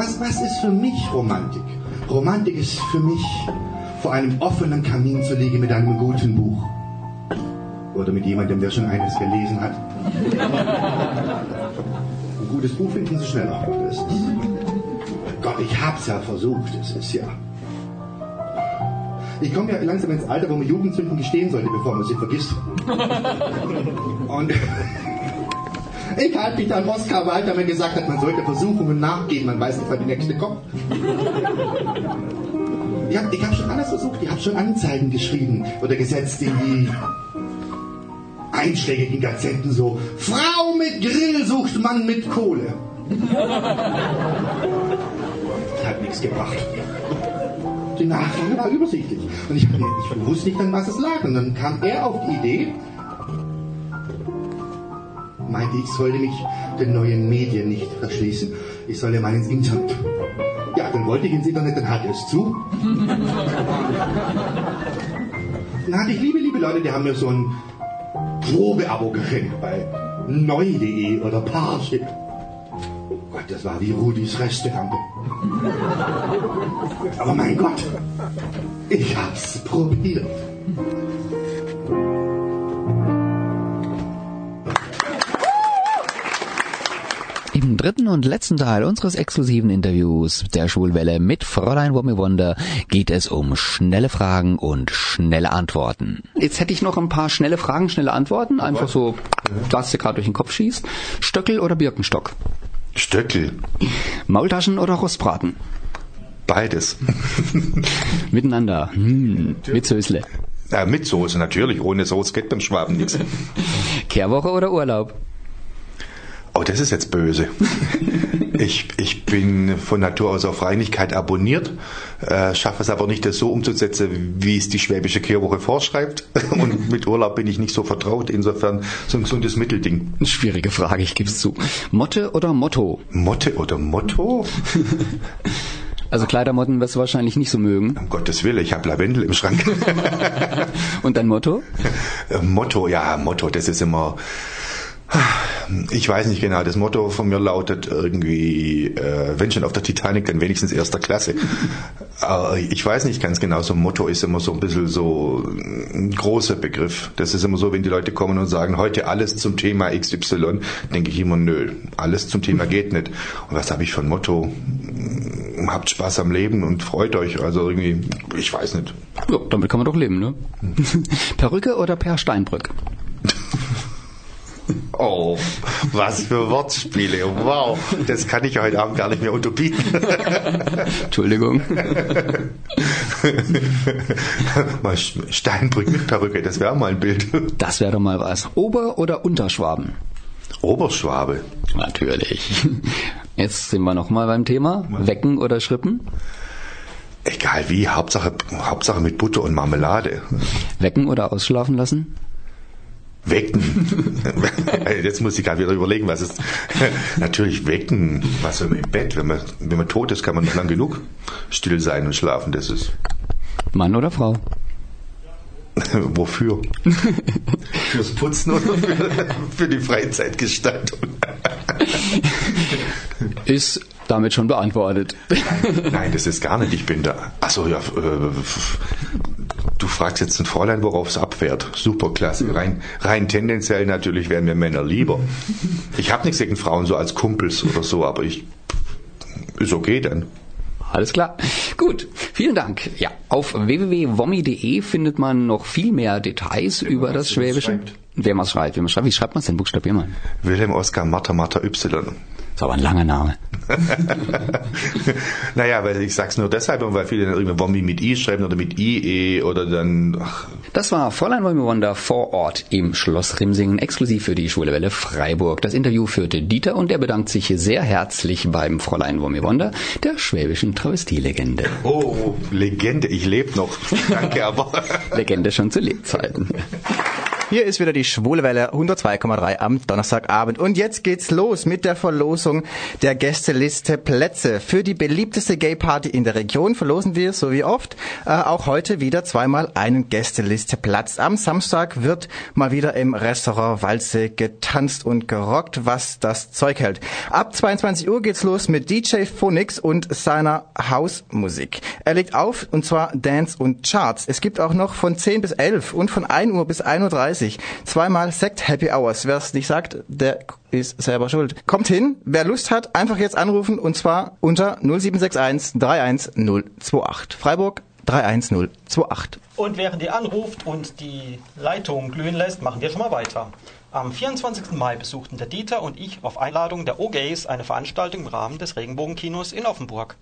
Was, was ist für mich Romantik? Romantik ist für mich vor einem offenen Kamin zu liegen mit einem guten Buch. Oder mit jemandem, der schon eines gelesen hat. Ein gutes Buch finden Sie schnell auch. Das ist, Gott, ich hab's ja versucht. Es ist ja. Ich komme ja langsam ins Alter, wo man Jugendsünden gestehen sollte, bevor man sie vergisst. Und ich halte mich an Oskar Walter, wenn gesagt hat, man sollte Versuchungen nachgeben, man weiß nicht, wann die nächste kommt. Ich habe hab schon alles versucht, ich habe schon Anzeigen geschrieben oder gesetzt in die einschlägigen Gazetten so. Frau mit Grill sucht Mann mit Kohle. Hat nichts gebracht. Die Nachfrage war übersichtlich. Und ich, ich wusste nicht, an was es lag. Und dann kam er auf die Idee, meinte, ich sollte mich den neuen Medien nicht verschließen. Ich solle mal ins Internet. Ja, dann wollte ich ins Internet, dann hatte es zu. Dann hatte ich liebe, liebe Leute, die haben mir so ein Probeabo geschenkt bei neu.de oder Parship. Oh Gott, das war wie Rudis Resterampe. Aber mein Gott, ich hab's probiert. Dritten und letzten Teil unseres exklusiven Interviews der Schulwelle mit Fräulein Wommelwunder geht es um schnelle Fragen und schnelle Antworten. Jetzt hätte ich noch ein paar schnelle Fragen, schnelle Antworten. Einfach so, was dir gerade durch den Kopf schießt. Stöckel oder Birkenstock? Stöckel. Maultaschen oder Rostbraten? Beides. Miteinander. Hm, mit Sösle. Ja, mit Soße natürlich. Ohne Soße geht beim Schwaben nichts. Kehrwoche oder Urlaub? Oh, das ist jetzt böse. Ich, ich bin von Natur aus auf Reinigkeit abonniert, äh, schaffe es aber nicht, das so umzusetzen, wie es die schwäbische Kehrwoche vorschreibt. Und mit Urlaub bin ich nicht so vertraut. Insofern so ein gesundes Mittelding. Schwierige Frage, ich gebe es zu. Motte oder Motto? Motte oder Motto? Also Kleidermotten wirst du wahrscheinlich nicht so mögen. Um Gottes Willen, ich habe Lavendel im Schrank. Und dein Motto? Äh, Motto, ja, Motto, das ist immer. Ich weiß nicht genau, das Motto von mir lautet irgendwie, äh, wenn schon auf der Titanic, dann wenigstens erster Klasse. äh, ich weiß nicht ganz genau, so ein Motto ist immer so ein bisschen so ein großer Begriff. Das ist immer so, wenn die Leute kommen und sagen, heute alles zum Thema XY, denke ich immer, nö, alles zum Thema geht nicht. Und was habe ich für ein Motto? Habt Spaß am Leben und freut euch. Also irgendwie, ich weiß nicht. Ja, damit kann man doch leben, ne? Perücke oder Per Steinbrück? Oh, was für Wortspiele. Wow, das kann ich heute Abend gar nicht mehr unterbieten. Entschuldigung. mal Steinbrück mit Perücke, das wäre mal ein Bild. Das wäre doch mal was. Ober- oder Unterschwaben? Oberschwabe. Natürlich. Jetzt sind wir nochmal beim Thema. Wecken oder Schrippen? Egal wie, Hauptsache, Hauptsache mit Butter und Marmelade. Wecken oder ausschlafen lassen? Wecken. Jetzt muss ich gerade wieder überlegen, was ist. Natürlich wecken. Was im Bett? Wenn man, wenn man tot ist, kann man noch lang genug still sein und schlafen. Das ist. Mann oder Frau? Wofür? Fürs Putzen oder für, für die Freizeitgestaltung? Ist damit schon beantwortet. Nein, das ist gar nicht. Ich bin da. Achso, ja. Äh, du fragst jetzt ein Fräulein, worauf es abfährt. Super klasse. Rein, rein tendenziell natürlich wären mir Männer lieber. Ich habe nichts gegen Frauen so als Kumpels oder so, aber ich. Ist okay dann. Alles klar. Gut, vielen Dank. Ja, auf www.wommi.de findet man noch viel mehr Details über das Schwäbische. schreibt. Wer man schreibt, wie man schreibt. Wie schreibt man es denn? Buchstabier mal. Wilhelm Oskar Martha Martha Y. ist aber ein langer Name. naja, weil ich sag's nur deshalb, weil viele dann irgendwie Wommi mit I schreiben oder mit IE oder dann. Ach, Das war Fräulein Wolmi Wonder vor Ort im Schloss Rimsingen, exklusiv für die Schwule Welle Freiburg. Das Interview führte Dieter und er bedankt sich sehr herzlich beim Fräulein Wolmi Wonder, der schwäbischen Travestielegende. oh, Legende, ich lebe noch. Danke, aber. Legende schon zu Lebzeiten. Hier ist wieder die Schwule Welle 102,3 am Donnerstagabend. Und jetzt geht's los mit der Verlosung der Gästeliste Plätze. Für die beliebteste Gay-Party in der Region verlosen wir, so wie oft, äh, auch heute wieder zweimal einen Gästeliste-Platz. Am Samstag wird mal wieder im Restaurant Walze getanzt und gerockt, was das Zeug hält. Ab 22 Uhr geht's los mit DJ Phonix und seiner Hausmusik. Er legt auf, und zwar Dance und Charts. Es gibt auch noch von 10 bis 11 und von 1 Uhr bis 1.30 Uhr zweimal Sekt Happy Hours. Wer es nicht sagt, der ist selber schuld. Kommt hin, wer Lust hat, einfach jetzt anrufen und zwar unter 0761 31028. Freiburg 31028. Und während ihr anruft und die Leitung glühen lässt, machen wir schon mal weiter. Am 24. Mai besuchten der Dieter und ich auf Einladung der OGays eine Veranstaltung im Rahmen des Regenbogenkinos in Offenburg.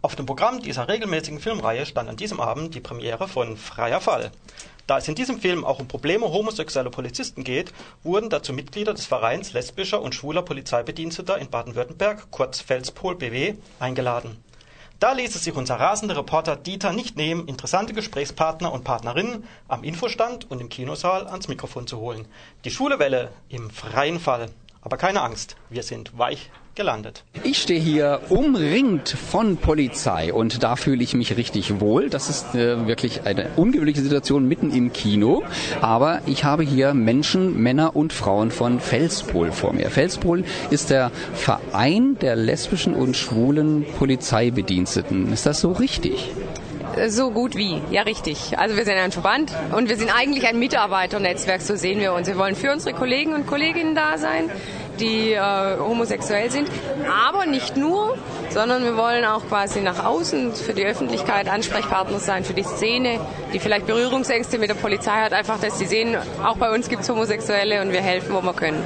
Auf dem Programm dieser regelmäßigen Filmreihe stand an diesem Abend die Premiere von Freier Fall. Da es in diesem Film auch um Probleme homosexueller Polizisten geht, wurden dazu Mitglieder des Vereins lesbischer und schwuler Polizeibediensteter in Baden-Württemberg, kurz Felspol BW, eingeladen. Da ließ es sich unser rasender Reporter Dieter nicht nehmen, interessante Gesprächspartner und Partnerinnen am Infostand und im Kinosaal ans Mikrofon zu holen. Die Schwule Welle im freien Fall. Aber keine Angst, wir sind weich gelandet. Ich stehe hier umringt von Polizei und da fühle ich mich richtig wohl. Das ist äh, wirklich eine ungewöhnliche Situation mitten im Kino. Aber ich habe hier Menschen, Männer und Frauen von Felspol vor mir. Felspol ist der Verein der lesbischen und schwulen Polizeibediensteten. Ist das so richtig? So gut wie, ja richtig. Also wir sind ein Verband und wir sind eigentlich ein Mitarbeiternetzwerk, so sehen wir uns. Wir wollen für unsere Kollegen und Kolleginnen da sein, die äh, homosexuell sind, aber nicht nur, sondern wir wollen auch quasi nach außen für die Öffentlichkeit Ansprechpartner sein, für die Szene, die vielleicht Berührungsängste mit der Polizei hat, einfach, dass sie sehen, auch bei uns gibt es Homosexuelle und wir helfen, wo wir können.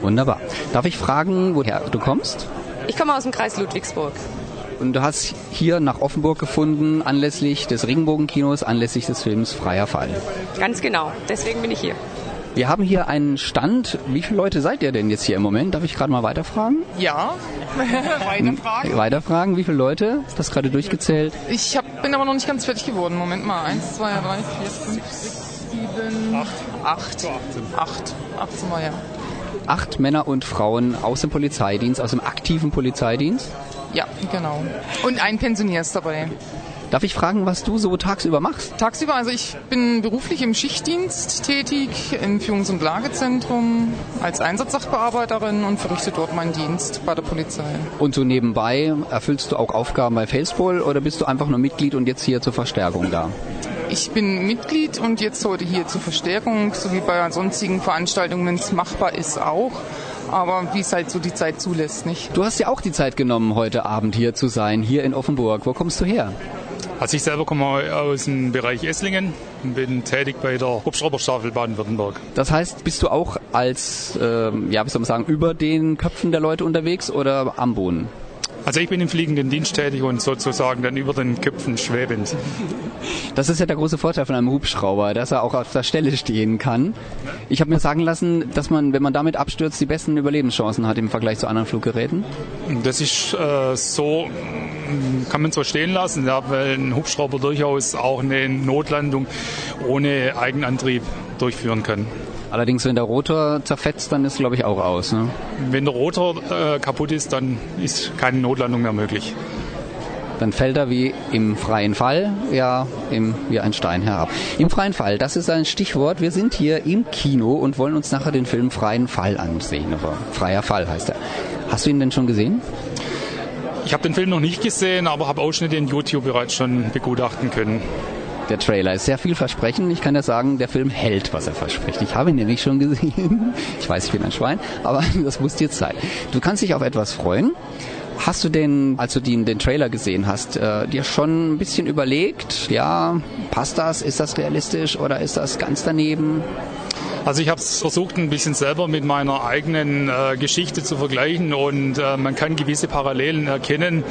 Wunderbar. Darf ich fragen, woher du kommst? Ich komme aus dem Kreis Ludwigsburg. Und du hast hier nach Offenburg gefunden, anlässlich des Regenbogenkinos, anlässlich des Films Freier Fall. Ganz genau, deswegen bin ich hier. Wir haben hier einen Stand. Wie viele Leute seid ihr denn jetzt hier im Moment? Darf ich gerade mal weiterfragen? Ja, weiterfragen. Weiterfragen, wie viele Leute? Ist das gerade durchgezählt? Ich hab, bin aber noch nicht ganz fertig geworden. Moment mal. Eins, zwei, drei, vier, fünf, sechs, sieben, acht. Acht. Acht. Acht sind wir, ja. Acht Männer und Frauen aus dem Polizeidienst, aus dem aktiven Polizeidienst. Ja, genau. Und ein Pensionier ist dabei. Darf ich fragen, was du so tagsüber machst? Tagsüber, also ich bin beruflich im Schichtdienst tätig, im Führungs- und Lagezentrum, als Einsatzsachbearbeiterin und verrichte dort meinen Dienst bei der Polizei. Und so nebenbei erfüllst du auch Aufgaben bei Facepol oder bist du einfach nur Mitglied und jetzt hier zur Verstärkung da? Ich bin Mitglied und jetzt heute hier zur Verstärkung, sowie bei sonstigen Veranstaltungen, wenn es machbar ist, auch aber wie es halt so die Zeit zulässt, nicht? Du hast ja auch die Zeit genommen, heute Abend hier zu sein, hier in Offenburg. Wo kommst du her? Also ich selber komme aus dem Bereich Esslingen und bin tätig bei der Hubschrauberstaffel Baden-Württemberg. Das heißt, bist du auch als, ähm, ja, wie soll man sagen, über den Köpfen der Leute unterwegs oder am Boden? Also ich bin im fliegenden Dienst tätig und sozusagen dann über den Köpfen schwebend. Das ist ja der große Vorteil von einem Hubschrauber, dass er auch auf der Stelle stehen kann. Ich habe mir sagen lassen, dass man, wenn man damit abstürzt, die besten Überlebenschancen hat im Vergleich zu anderen Fluggeräten. Das ist äh, so, kann man so stehen lassen, ja, weil ein Hubschrauber durchaus auch eine Notlandung ohne Eigenantrieb durchführen kann. Allerdings, wenn der Rotor zerfetzt, dann ist glaube ich auch aus. Ne? Wenn der Rotor äh, kaputt ist, dann ist keine Notlandung mehr möglich. Dann fällt er wie im freien Fall, ja, im, wie ein Stein herab. Im freien Fall, das ist ein Stichwort. Wir sind hier im Kino und wollen uns nachher den Film Freien Fall ansehen. Aber Freier Fall heißt er. Hast du ihn denn schon gesehen? Ich habe den Film noch nicht gesehen, aber habe Ausschnitte in YouTube bereits schon begutachten können. Der Trailer ist sehr vielversprechend. Ich kann ja sagen, der Film hält, was er verspricht. Ich habe ihn nämlich schon gesehen. Ich weiß, ich bin ein Schwein, aber das muss dir sein. Du kannst dich auf etwas freuen. Hast du denn, als du den, den Trailer gesehen hast, äh, dir schon ein bisschen überlegt, ja, passt das, ist das realistisch oder ist das ganz daneben? Also ich habe es versucht, ein bisschen selber mit meiner eigenen äh, Geschichte zu vergleichen und äh, man kann gewisse Parallelen erkennen.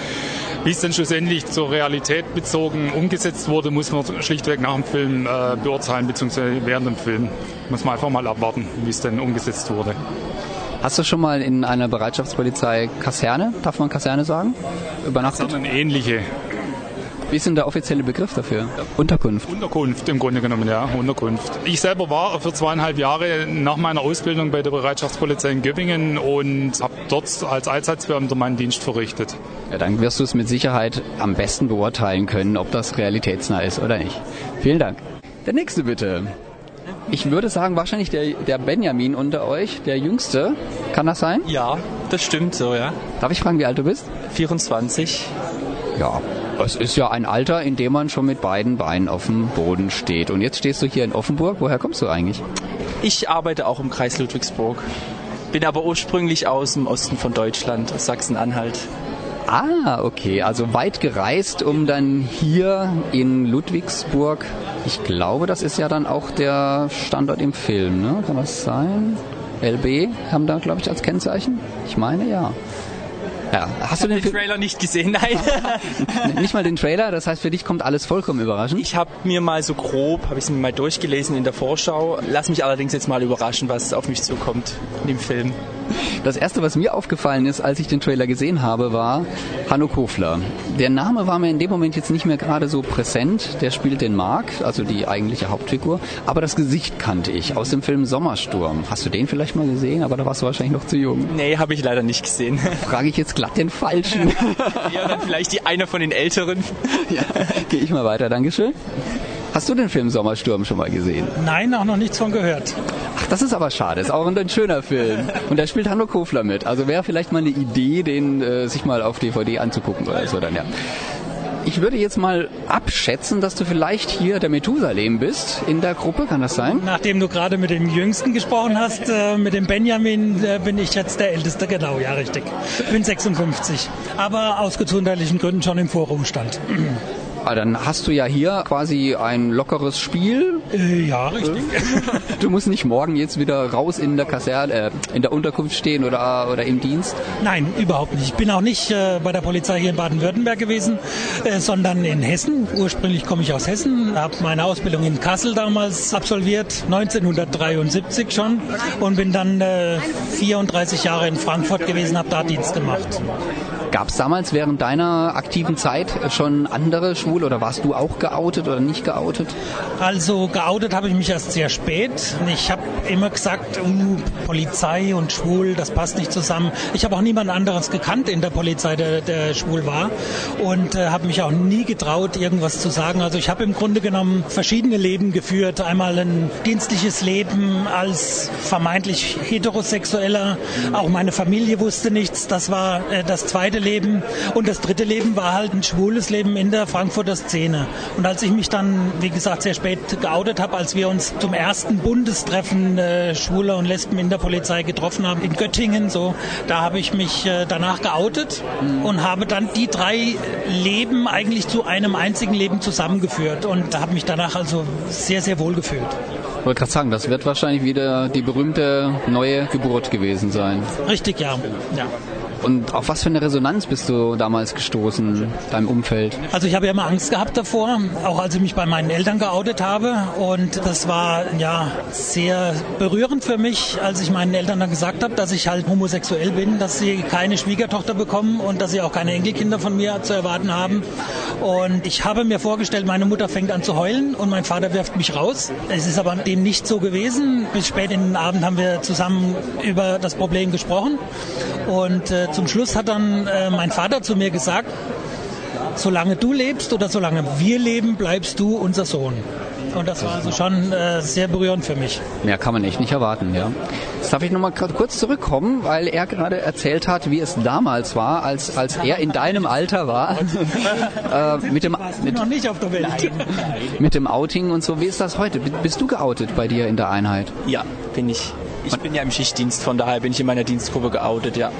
Wie es dann schlussendlich zur Realität bezogen umgesetzt wurde, muss man schlichtweg nach dem Film äh, beurteilen, beziehungsweise während dem Film. Muss man einfach mal abwarten, wie es dann umgesetzt wurde. Hast du schon mal in einer Bereitschaftspolizei Kaserne, darf man Kaserne sagen, übernachtet? Kasernen ähnliche. Wie ist denn der offizielle Begriff dafür? Unterkunft. Unterkunft im Grunde genommen, ja, Unterkunft. Ich selber war für zweieinhalb Jahre nach meiner Ausbildung bei der Bereitschaftspolizei in Göppingen und habe dort als Einsatzbeamter meinen Dienst verrichtet. Ja, dann wirst du es mit Sicherheit am besten beurteilen können, ob das realitätsnah ist oder nicht. Vielen Dank. Der nächste bitte. Ich würde sagen, wahrscheinlich der, der Benjamin unter euch, der Jüngste. Kann das sein? Ja, das stimmt so, ja. Darf ich fragen, wie alt du bist? 24. Ja, es ist ja ein Alter, in dem man schon mit beiden Beinen auf dem Boden steht. Und jetzt stehst du hier in Offenburg. Woher kommst du eigentlich? Ich arbeite auch im Kreis Ludwigsburg. Bin aber ursprünglich aus dem Osten von Deutschland, aus Sachsen-Anhalt. Ah, okay. Also weit gereist, um dann hier in Ludwigsburg. Ich glaube, das ist ja dann auch der Standort im Film, ne? Kann das sein? LB haben da, glaube ich, als Kennzeichen? Ich meine, ja. Ja, hast du den, den Trailer nicht gesehen? Nein. nicht mal den Trailer, das heißt für dich kommt alles vollkommen überraschend? Ich habe mir mal so grob, habe ich es mir mal durchgelesen in der Vorschau. Lass mich allerdings jetzt mal überraschen, was auf mich zukommt in dem Film. Das erste, was mir aufgefallen ist, als ich den Trailer gesehen habe, war Hanno Kofler. Der Name war mir in dem Moment jetzt nicht mehr gerade so präsent. Der spielt den Mark, also die eigentliche Hauptfigur. Aber das Gesicht kannte ich aus dem Film Sommersturm. Hast du den vielleicht mal gesehen? Aber da warst du wahrscheinlich noch zu jung. Nee, habe ich leider nicht gesehen. Frage ich jetzt glatt den Falschen. ja, dann vielleicht die eine von den Älteren. ja, gehe ich mal weiter. Dankeschön. Hast du den Film Sommersturm schon mal gesehen? Nein, auch noch nichts von gehört. Ach, das ist aber schade. Ist auch ein schöner Film. Und da spielt Hanno Kofler mit. Also wäre vielleicht mal eine Idee, den äh, sich mal auf DVD anzugucken oder so dann, ja. Ich würde jetzt mal abschätzen, dass du vielleicht hier der Methusalem bist in der Gruppe, kann das sein? Nachdem du gerade mit dem Jüngsten gesprochen hast, äh, mit dem Benjamin, äh, bin ich jetzt der Älteste, genau, ja, richtig. Bin 56, aber aus gesundheitlichen Gründen schon im Vorruhestand. Ah, dann hast du ja hier quasi ein lockeres Spiel. Äh, ja, richtig. Du musst nicht morgen jetzt wieder raus in der Kaserne, äh, in der Unterkunft stehen oder, oder im Dienst. Nein, überhaupt nicht. Ich bin auch nicht äh, bei der Polizei hier in Baden-Württemberg gewesen, äh, sondern in Hessen. Ursprünglich komme ich aus Hessen, habe meine Ausbildung in Kassel damals absolviert, 1973 schon, und bin dann 34 äh, Jahre in Frankfurt gewesen, habe da Dienst gemacht. Gab es damals während deiner aktiven Zeit schon andere Schwule oder warst du auch geoutet oder nicht geoutet? Also geoutet habe ich mich erst sehr spät. Ich habe immer gesagt, uh, Polizei und schwul, das passt nicht zusammen. Ich habe auch niemand anderes gekannt in der Polizei, der, der schwul war und äh, habe mich auch nie getraut, irgendwas zu sagen. Also ich habe im Grunde genommen verschiedene Leben geführt. Einmal ein dienstliches Leben als vermeintlich heterosexueller. Auch meine Familie wusste nichts. Das war äh, das zweite Leben. Und das dritte Leben war halt ein schwules Leben in der Frankfurter Szene. Und als ich mich dann, wie gesagt, sehr spät geoutet habe, als wir uns zum ersten Bundestreffen äh, Schwuler und Lesben in der Polizei getroffen haben, in Göttingen, so, da habe ich mich äh, danach geoutet mhm. und habe dann die drei Leben eigentlich zu einem einzigen Leben zusammengeführt und habe mich danach also sehr, sehr wohl gefühlt. Ich wollte gerade sagen, das wird wahrscheinlich wieder die berühmte neue Geburt gewesen sein. Richtig, ja. ja. Und auf was für eine Resonanz bist du damals gestoßen, deinem Umfeld? Also ich habe ja immer Angst gehabt davor, auch als ich mich bei meinen Eltern geoutet habe. Und das war ja sehr berührend für mich, als ich meinen Eltern dann gesagt habe, dass ich halt homosexuell bin, dass sie keine Schwiegertochter bekommen und dass sie auch keine Enkelkinder von mir zu erwarten haben. Und ich habe mir vorgestellt, meine Mutter fängt an zu heulen und mein Vater wirft mich raus. Es ist aber dem nicht so gewesen. Bis spät in den Abend haben wir zusammen über das Problem gesprochen. Und äh, zum Schluss hat dann äh, mein Vater zu mir gesagt, solange du lebst oder solange wir leben, bleibst du unser Sohn. Und das war also schon äh, sehr berührend für mich. Mehr kann man echt nicht erwarten, ja. Jetzt darf ich nochmal kurz zurückkommen, weil er gerade erzählt hat, wie es damals war, als, als er in deinem Alter war. äh, mit dem, mit, noch nicht auf der Welt. mit dem Outing und so. Wie ist das heute? Bist du geoutet bei dir in der Einheit? Ja, bin ich. Ich bin ja im Schichtdienst, von daher bin ich in meiner Dienstgruppe geoutet, ja.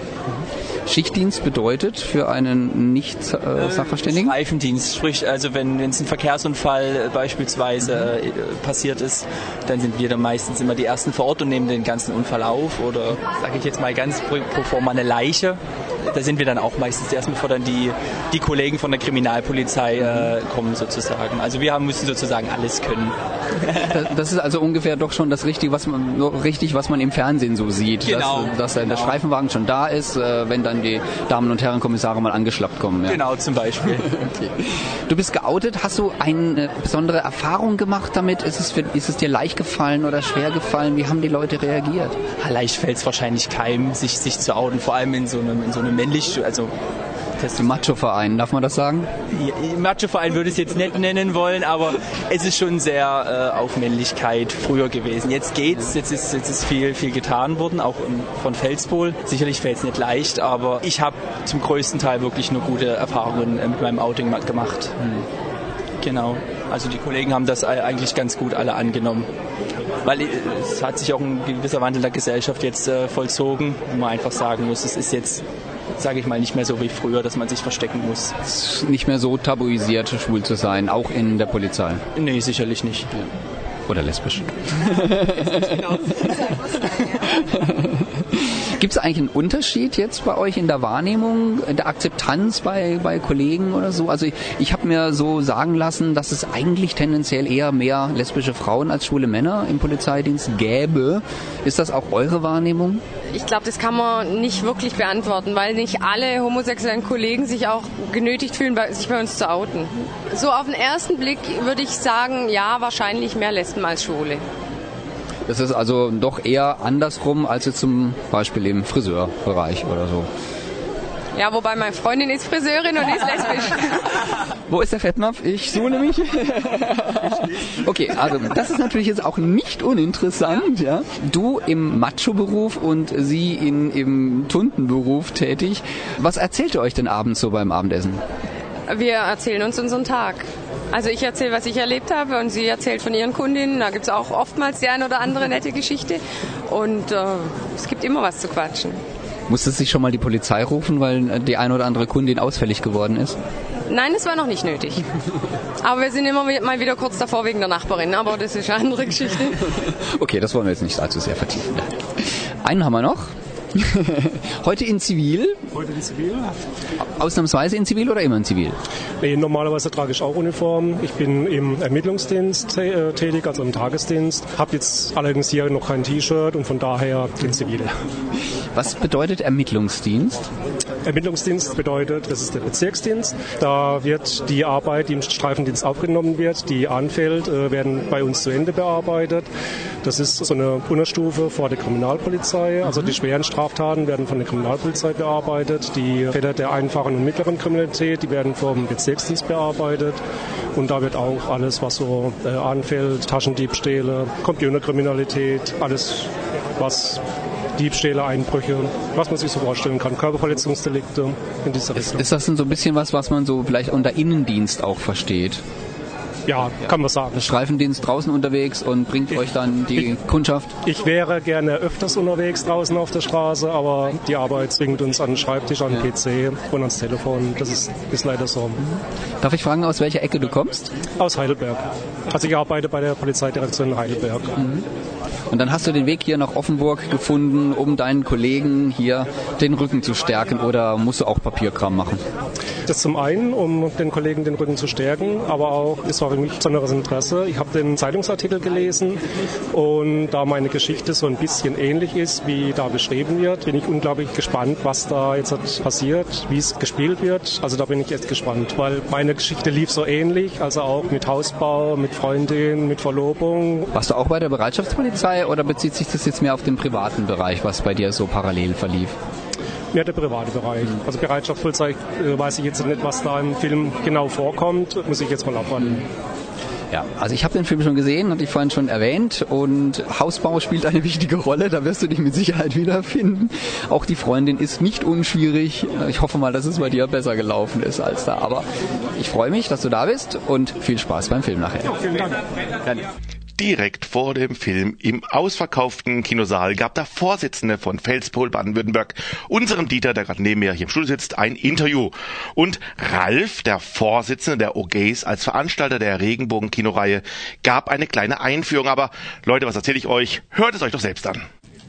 Schichtdienst bedeutet für einen Nicht-Sachverständigen? Äh, Reifendienst, sprich, also wenn es ein Verkehrsunfall beispielsweise äh, passiert ist, dann sind wir dann meistens immer die Ersten vor Ort und nehmen den ganzen Unfall auf oder, sage ich jetzt mal ganz pro forma, eine Leiche. Da sind wir dann auch meistens Ersten, bevor dann die, die Kollegen von der Kriminalpolizei äh, kommen sozusagen. Also wir haben, müssen sozusagen alles können. Das ist also ungefähr doch schon das Richtige, was man, richtig, was man im Fernsehen so sieht. Genau. Dass, dass genau. der Streifenwagen schon da ist, äh, wenn dann die Damen und Herren Kommissare mal angeschlappt kommen. Ja. Genau, zum Beispiel. okay. Du bist geoutet. Hast du eine besondere Erfahrung gemacht damit? Ist es, für, ist es dir leicht gefallen oder schwer gefallen? Wie haben die Leute reagiert? Leicht fällt es wahrscheinlich keinem, sich, sich zu outen, vor allem in so einem, in so einem männlich, also Macho-Verein, darf man das sagen? Ja, Macho-Verein würde ich es jetzt nicht nennen wollen, aber es ist schon sehr äh, auf Männlichkeit früher gewesen. Jetzt geht's, jetzt ist, jetzt ist viel, viel getan worden, auch von Felspohl. Sicherlich fällt es nicht leicht, aber ich habe zum größten Teil wirklich nur gute Erfahrungen äh, mit meinem Outing gemacht. Hm. Genau. Also die Kollegen haben das eigentlich ganz gut alle angenommen. Weil äh, es hat sich auch ein gewisser Wandel der Gesellschaft jetzt äh, vollzogen, wo man einfach sagen muss, es ist jetzt sage ich mal, nicht mehr so wie früher, dass man sich verstecken muss. Es ist nicht mehr so tabuisiert, schwul zu sein, auch in der Polizei? Nee, sicherlich nicht. Ja. Oder lesbisch. Gibt es eigentlich einen Unterschied jetzt bei euch in der Wahrnehmung, in der Akzeptanz bei, bei Kollegen oder so? Also ich, ich habe mir so sagen lassen, dass es eigentlich tendenziell eher mehr lesbische Frauen als schwule Männer im Polizeidienst gäbe. Ist das auch eure Wahrnehmung? Ich glaube, das kann man nicht wirklich beantworten, weil nicht alle homosexuellen Kollegen sich auch genötigt fühlen, sich bei uns zu outen. So auf den ersten Blick würde ich sagen, ja, wahrscheinlich mehr Lesben als Schwule. Das ist also doch eher andersrum als jetzt zum Beispiel im Friseurbereich oder so. Ja, wobei meine Freundin ist Friseurin und ist lesbisch. Wo ist der Fettnapf? Ich suche nämlich. okay, also das ist natürlich jetzt auch nicht uninteressant, ja. Du im Macho-Beruf und sie in, im Tuntenberuf tätig. Was erzählt ihr euch denn abends so beim Abendessen? Wir erzählen uns unseren Tag. Also ich erzähle, was ich erlebt habe und sie erzählt von ihren Kundinnen. Da gibt es auch oftmals die eine oder andere nette Geschichte. Und äh, es gibt immer was zu quatschen. Musste sich schon mal die Polizei rufen, weil die eine oder andere Kundin ausfällig geworden ist? Nein, das war noch nicht nötig. Aber wir sind immer mal wieder kurz davor wegen der Nachbarin, aber das ist eine andere Geschichte. Okay, das wollen wir jetzt nicht allzu sehr vertiefen. Einen haben wir noch. Heute in Zivil? Heute in Zivil. Ausnahmsweise in Zivil oder immer in Zivil? Nee, normalerweise trage ich auch Uniform. Ich bin im Ermittlungsdienst äh, tätig, also im Tagesdienst. Habe jetzt allerdings hier noch kein T-Shirt und von daher in Zivil. Was bedeutet Ermittlungsdienst? Ermittlungsdienst bedeutet, das ist der Bezirksdienst. Da wird die Arbeit, die im Streifendienst aufgenommen wird, die anfällt, äh, werden bei uns zu Ende bearbeitet. Das ist so eine Unterstufe vor der Kriminalpolizei. Also die schweren Straftaten werden von der Kriminalpolizei bearbeitet. Die Fälle der einfachen und mittleren Kriminalität, die werden vom Bezirksdienst bearbeitet. Und da wird auch alles, was so äh, anfällt, Taschendiebstähle, Computerkriminalität, alles, was Diebstähle, Einbrüche, was man sich so vorstellen kann, Körperverletzungsdelikte in dieser Richtung. Ist das denn so ein bisschen was, was man so vielleicht unter Innendienst auch versteht? Ja, kann man sagen. Streifendienst draußen unterwegs und bringt ich, euch dann die ich, Kundschaft? Ich wäre gerne öfters unterwegs draußen auf der Straße, aber die Arbeit zwingt uns an den Schreibtisch, an den ja. PC und ans Telefon. Das ist, ist leider so. Darf ich fragen, aus welcher Ecke du kommst? Aus Heidelberg. Also ich arbeite bei der Polizeidirektion in Heidelberg. Mhm. Und dann hast du den Weg hier nach Offenburg gefunden, um deinen Kollegen hier den Rücken zu stärken oder musst du auch Papierkram machen? Das zum einen, um den Kollegen den Rücken zu stärken, aber auch, es war für mich besonderes Interesse. Ich habe den Zeitungsartikel gelesen und da meine Geschichte so ein bisschen ähnlich ist, wie da beschrieben wird, bin ich unglaublich gespannt, was da jetzt passiert, wie es gespielt wird. Also da bin ich echt gespannt, weil meine Geschichte lief so ähnlich, also auch mit Hausbau, mit Freundin, mit Verlobung. Warst du auch bei der Bereitschaftspolizei oder bezieht sich das jetzt mehr auf den privaten Bereich, was bei dir so parallel verlief? Ja, der private Bereich. Also Bereitschaft, Vollzeit, äh, weiß ich jetzt nicht, was da im Film genau vorkommt. Muss ich jetzt mal abwarten. Ja, also ich habe den Film schon gesehen, hatte ich vorhin schon erwähnt. Und Hausbau spielt eine wichtige Rolle, da wirst du dich mit Sicherheit wiederfinden. Auch die Freundin ist nicht unschwierig. Ich hoffe mal, dass es bei dir besser gelaufen ist als da. Aber ich freue mich, dass du da bist und viel Spaß beim Film nachher. Ja, vielen Dank. Gerne direkt vor dem Film im ausverkauften Kinosaal gab der Vorsitzende von Felspol Baden-Württemberg, unserem Dieter, der gerade neben mir hier im Studio sitzt, ein Interview. Und Ralf, der Vorsitzende der OGs als Veranstalter der Regenbogen-Kinoreihe, gab eine kleine Einführung. Aber Leute, was erzähle ich euch? Hört es euch doch selbst an.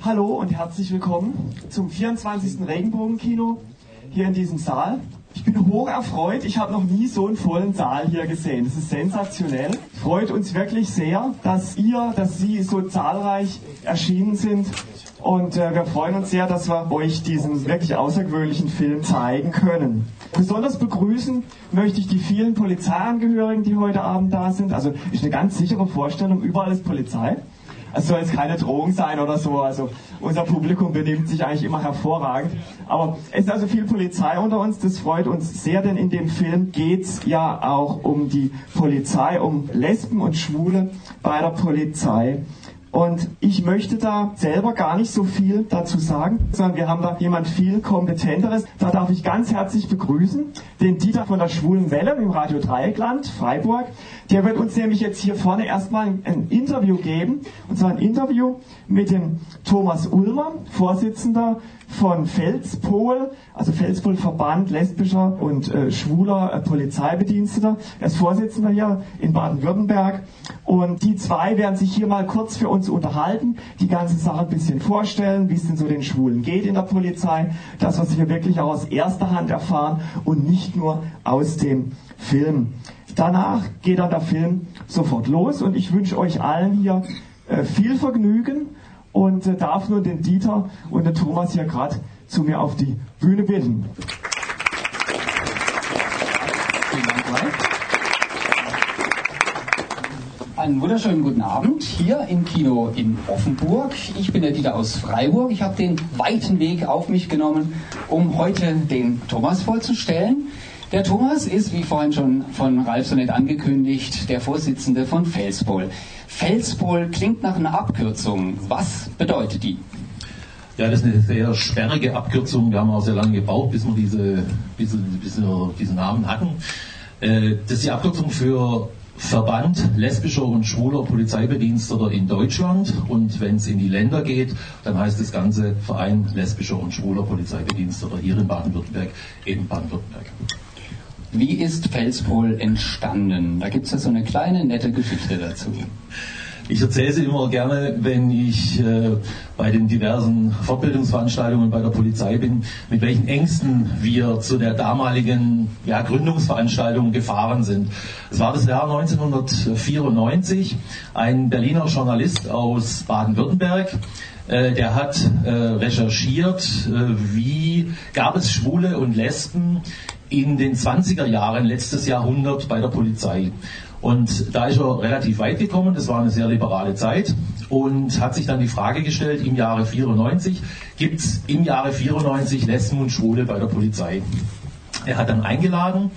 Hallo und herzlich willkommen zum 24. Regenbogen-Kino hier in diesem Saal. Ich bin hoch erfreut. Ich habe noch nie so einen vollen Saal hier gesehen. Das ist sensationell. Freut uns wirklich sehr, dass ihr, dass Sie so zahlreich erschienen sind. Und äh, wir freuen uns sehr, dass wir euch diesen wirklich außergewöhnlichen Film zeigen können. Besonders begrüßen möchte ich die vielen Polizeiangehörigen, die heute Abend da sind. Also ist eine ganz sichere Vorstellung, überall ist Polizei. Es soll jetzt keine Drohung sein oder so. Also unser Publikum benimmt sich eigentlich immer hervorragend. Aber es ist also viel Polizei unter uns. Das freut uns sehr, denn in dem Film geht's ja auch um die Polizei, um Lesben und Schwule bei der Polizei. Und ich möchte da selber gar nicht so viel dazu sagen, sondern wir haben da jemand viel kompetenteres. Da darf ich ganz herzlich begrüßen den Dieter von der Schwulen Welle im Radio Dreieckland, Freiburg. Der wird uns nämlich jetzt hier vorne erstmal ein Interview geben. Und zwar ein Interview mit dem Thomas Ulmer, Vorsitzender von Felspol, also Felspol Verband lesbischer und äh, schwuler äh, Polizeibediensteter. Er ist Vorsitzender hier in Baden-Württemberg. Und die zwei werden sich hier mal kurz für uns uns unterhalten, die ganze Sache ein bisschen vorstellen, wie es denn so den Schwulen geht in der Polizei, dass wir sicher wirklich auch aus erster Hand erfahren und nicht nur aus dem Film. Danach geht dann der Film sofort los und ich wünsche euch allen hier äh, viel Vergnügen und äh, darf nur den Dieter und den Thomas hier gerade zu mir auf die Bühne bitten. Vielen Dank, Ralf. Einen wunderschönen guten Abend hier im Kino in Offenburg. Ich bin der Dieter aus Freiburg. Ich habe den weiten Weg auf mich genommen, um heute den Thomas vorzustellen. Der Thomas ist, wie vorhin schon von Ralf so nett angekündigt, der Vorsitzende von Felspol. Felspol klingt nach einer Abkürzung. Was bedeutet die? Ja, das ist eine sehr sperrige Abkürzung. Wir haben auch sehr lange gebraucht, bis wir diese, bis, bis wir diesen Namen hatten. Äh, Das ist die Abkürzung für Verband lesbischer und schwuler Polizeibediensteter in Deutschland. Und wenn es in die Länder geht, dann heißt das Ganze Verein lesbischer und schwuler Polizeibediensteter hier in Baden-Württemberg, eben Baden-Württemberg. Wie ist Felspol entstanden? Da gibt es ja so eine kleine nette Geschichte dazu. Ich erzähle sie immer gerne, wenn ich äh, bei den diversen Fortbildungsveranstaltungen bei der Polizei bin, mit welchen Ängsten wir zu der damaligen ja, Gründungsveranstaltung gefahren sind. Es war das Jahr 1994. Ein Berliner Journalist aus Baden-Württemberg, äh, der hat äh, recherchiert, äh, wie gab es Schwule und Lesben in den 20er Jahren letztes Jahrhundert bei der Polizei. Und da ist er relativ weit gekommen, das war eine sehr liberale Zeit und hat sich dann die Frage gestellt, im Jahre 94, gibt es im Jahre 94 Lesben und Schwule bei der Polizei? Er hat dann eingeladen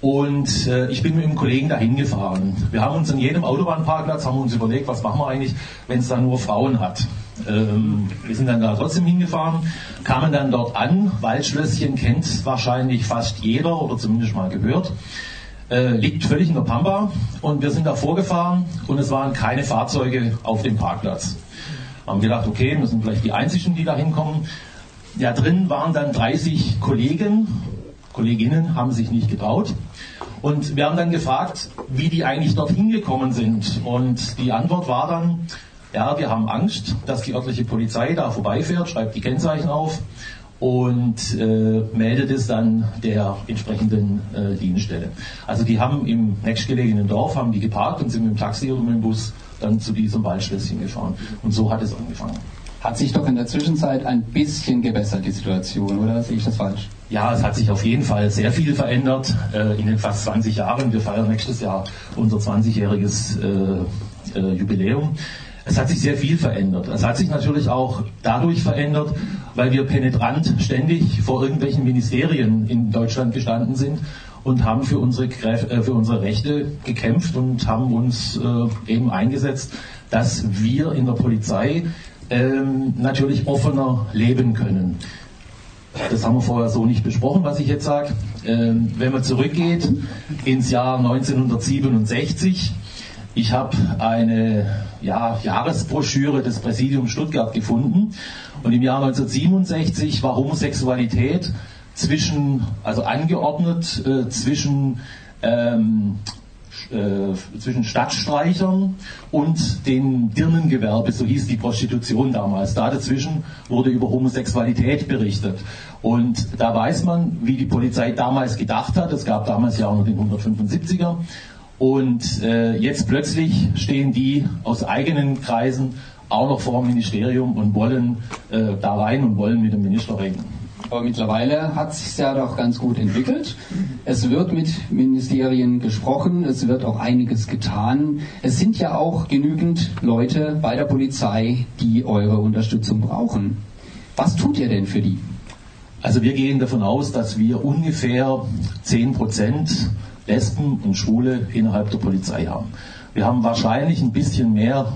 und äh, ich bin mit einem Kollegen dahin gefahren. Wir haben uns in jedem Autobahnparkplatz haben uns überlegt, was machen wir eigentlich, wenn es da nur Frauen hat. Ähm, wir sind dann da trotzdem hingefahren, kamen dann dort an. Waldschlösschen kennt wahrscheinlich fast jeder oder zumindest mal gehört. Äh, liegt völlig in der Pampa und wir sind da vorgefahren und es waren keine Fahrzeuge auf dem Parkplatz. Haben gedacht, okay, wir sind vielleicht die Einzigen, die da hinkommen. Ja, drin waren dann 30 Kollegen, Kolleginnen haben sich nicht getraut. Und wir haben dann gefragt, wie die eigentlich dorthin gekommen sind. Und die Antwort war dann, ja, wir haben Angst, dass die örtliche Polizei da vorbeifährt, schreibt die Kennzeichen auf und äh, meldet es dann der entsprechenden äh, Dienststelle. Also die haben im nächstgelegenen Dorf, haben die geparkt und sind mit dem Taxi oder mit dem Bus dann zu diesem Waldschlösschen gefahren. Und so hat es angefangen. Hat sich doch in der Zwischenzeit ein bisschen gebessert, die Situation, oder sehe ich das falsch? Ja, es hat sich auf jeden Fall sehr viel verändert äh, in den fast 20 Jahren. Wir feiern nächstes Jahr unser 20-jähriges äh, äh, Jubiläum. Es hat sich sehr viel verändert. Es hat sich natürlich auch dadurch verändert, weil wir penetrant ständig vor irgendwelchen Ministerien in Deutschland gestanden sind und haben für unsere, äh, für unsere Rechte gekämpft und haben uns äh, eben eingesetzt, dass wir in der Polizei ähm, natürlich offener leben können. Das haben wir vorher so nicht besprochen, was ich jetzt sage. Ähm, wenn man zurückgeht ins Jahr 1967, ich habe eine ja, Jahresbroschüre des Präsidiums Stuttgart gefunden und im Jahr 1967 war Homosexualität zwischen, also angeordnet äh, zwischen ähm, äh, zwischen Stadtstreichern und dem Dirnengewerbe, so hieß die Prostitution damals. Da dazwischen wurde über Homosexualität berichtet. Und da weiß man, wie die Polizei damals gedacht hat. Es gab damals ja auch noch den 175er. Und äh, jetzt plötzlich stehen die aus eigenen Kreisen auch noch vor dem Ministerium und wollen äh, da rein und wollen mit dem Minister reden. Aber mittlerweile hat sich ja doch ganz gut entwickelt. Es wird mit Ministerien gesprochen, es wird auch einiges getan. Es sind ja auch genügend Leute bei der Polizei, die eure Unterstützung brauchen. Was tut ihr denn für die? Also wir gehen davon aus, dass wir ungefähr 10 Prozent Lesben und Schwule innerhalb der Polizei haben. Wir haben wahrscheinlich ein bisschen mehr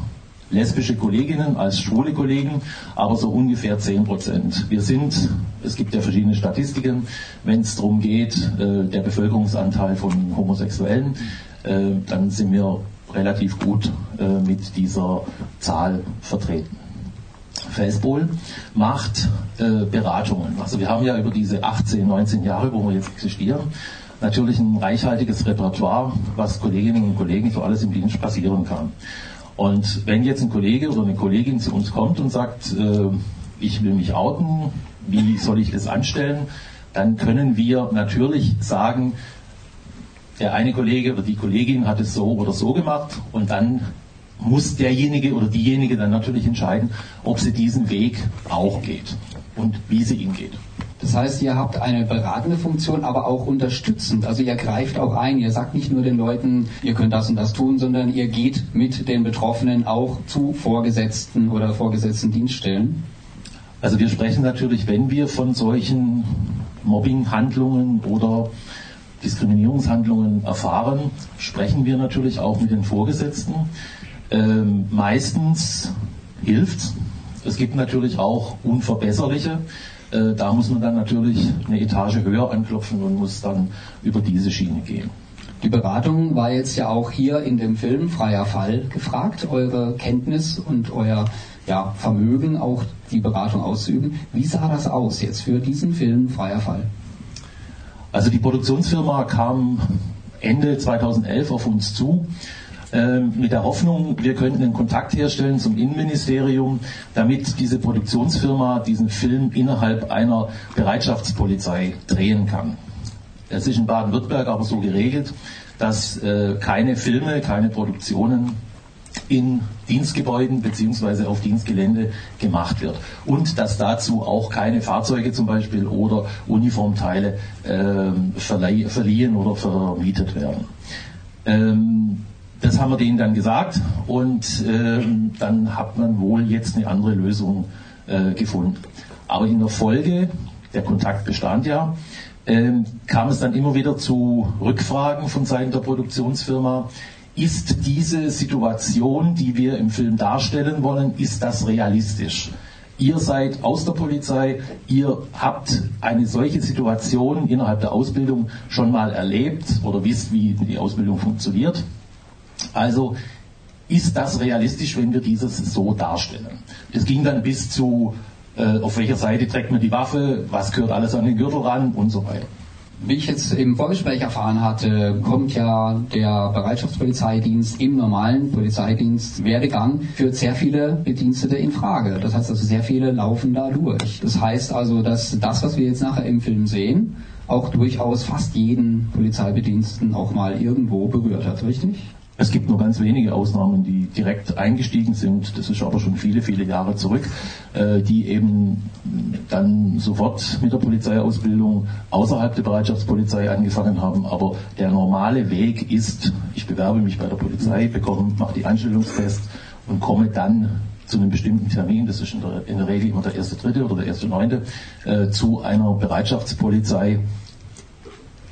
lesbische Kolleginnen als schwule Kollegen, aber so ungefähr 10 Prozent. Wir sind, es gibt ja verschiedene Statistiken, wenn es darum geht, äh, der Bevölkerungsanteil von Homosexuellen, äh, dann sind wir relativ gut äh, mit dieser Zahl vertreten. Faceball macht äh, Beratungen. Also wir haben ja über diese 18, 19 Jahre, wo wir jetzt existieren, natürlich ein reichhaltiges Repertoire, was Kolleginnen und Kollegen für alles im Dienst passieren kann. Und wenn jetzt ein Kollege oder eine Kollegin zu uns kommt und sagt, äh, ich will mich outen, wie soll ich das anstellen, dann können wir natürlich sagen, der eine Kollege oder die Kollegin hat es so oder so gemacht und dann muss derjenige oder diejenige dann natürlich entscheiden, ob sie diesen Weg auch geht und wie sie ihn geht. Das heißt, ihr habt eine beratende Funktion, aber auch unterstützend. Also ihr greift auch ein. Ihr sagt nicht nur den Leuten, ihr könnt das und das tun, sondern ihr geht mit den Betroffenen auch zu Vorgesetzten oder vorgesetzten Dienststellen. Also wir sprechen natürlich, wenn wir von solchen Mobbinghandlungen oder Diskriminierungshandlungen erfahren, sprechen wir natürlich auch mit den Vorgesetzten. Ähm, meistens hilft es. gibt natürlich auch unverbesserliche. Äh, da muss man dann natürlich eine Etage höher anklopfen und muss dann über diese Schiene gehen. Die Beratung war jetzt ja auch hier in dem Film Freier Fall gefragt, eure Kenntnis und euer ja, Vermögen, auch die Beratung auszuüben. Wie sah das aus jetzt für diesen Film Freier Fall? Also die Produktionsfirma kam Ende 2011 auf uns zu mit der Hoffnung, wir könnten einen Kontakt herstellen zum Innenministerium, damit diese Produktionsfirma diesen Film innerhalb einer Bereitschaftspolizei drehen kann. Es ist in Baden-Württemberg aber so geregelt, dass äh, keine Filme, keine Produktionen in Dienstgebäuden bzw. auf Dienstgelände gemacht wird. Und dass dazu auch keine Fahrzeuge zum Beispiel oder Uniformteile äh, verliehen oder vermietet werden. Ähm, das haben wir denen dann gesagt und äh, dann hat man wohl jetzt eine andere Lösung äh, gefunden. Aber in der Folge, der Kontakt bestand ja, äh, kam es dann immer wieder zu Rückfragen von Seiten der Produktionsfirma. Ist diese Situation, die wir im Film darstellen wollen, ist das realistisch? Ihr seid aus der Polizei, ihr habt eine solche Situation innerhalb der Ausbildung schon mal erlebt oder wisst, wie die Ausbildung funktioniert. Also ist das realistisch, wenn wir dieses so darstellen? Es ging dann bis zu, äh, auf welcher Seite trägt man die Waffe, was gehört alles an den Gürtel ran und so weiter. Wie ich jetzt im Vorgespräch erfahren hatte, kommt ja der Bereitschaftspolizeidienst im normalen Polizeidienst Werdegang für sehr viele Bedienstete in Frage. Das heißt also, sehr viele laufen da durch. Das heißt also, dass das, was wir jetzt nachher im Film sehen, auch durchaus fast jeden Polizeibediensten auch mal irgendwo berührt hat, richtig? Es gibt nur ganz wenige Ausnahmen, die direkt eingestiegen sind. Das ist aber schon viele, viele Jahre zurück, äh, die eben dann sofort mit der Polizeiausbildung außerhalb der Bereitschaftspolizei angefangen haben. Aber der normale Weg ist, ich bewerbe mich bei der Polizei, bekomme, mache die Einstellungstests und komme dann zu einem bestimmten Termin, das ist in der, in der Regel immer der erste dritte oder der erste neunte, äh, zu einer Bereitschaftspolizei.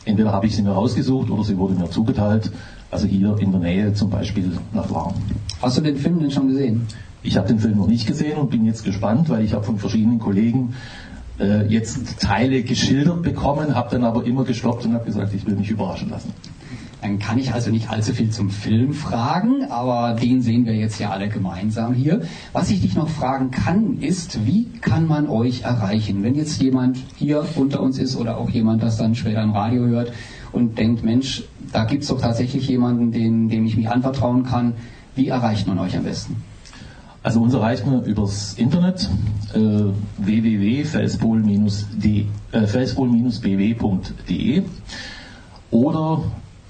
Entweder habe ich sie mir rausgesucht oder sie wurde mir zugeteilt also hier in der Nähe zum Beispiel nach Warm. Hast du den Film denn schon gesehen? Ich habe den Film noch nicht gesehen und bin jetzt gespannt, weil ich habe von verschiedenen Kollegen äh, jetzt Teile geschildert bekommen, habe dann aber immer gestoppt und habe gesagt, ich will mich überraschen lassen. Dann kann ich also nicht allzu viel zum Film fragen, aber den sehen wir jetzt ja alle gemeinsam hier. Was ich dich noch fragen kann, ist, wie kann man euch erreichen? Wenn jetzt jemand hier unter uns ist oder auch jemand, das dann später im Radio hört und denkt, Mensch, da gibt es doch tatsächlich jemanden, den, dem ich mich anvertrauen kann. Wie erreicht man euch am besten? Also uns erreicht man übers Internet äh, www.felspool-bw.de äh, oder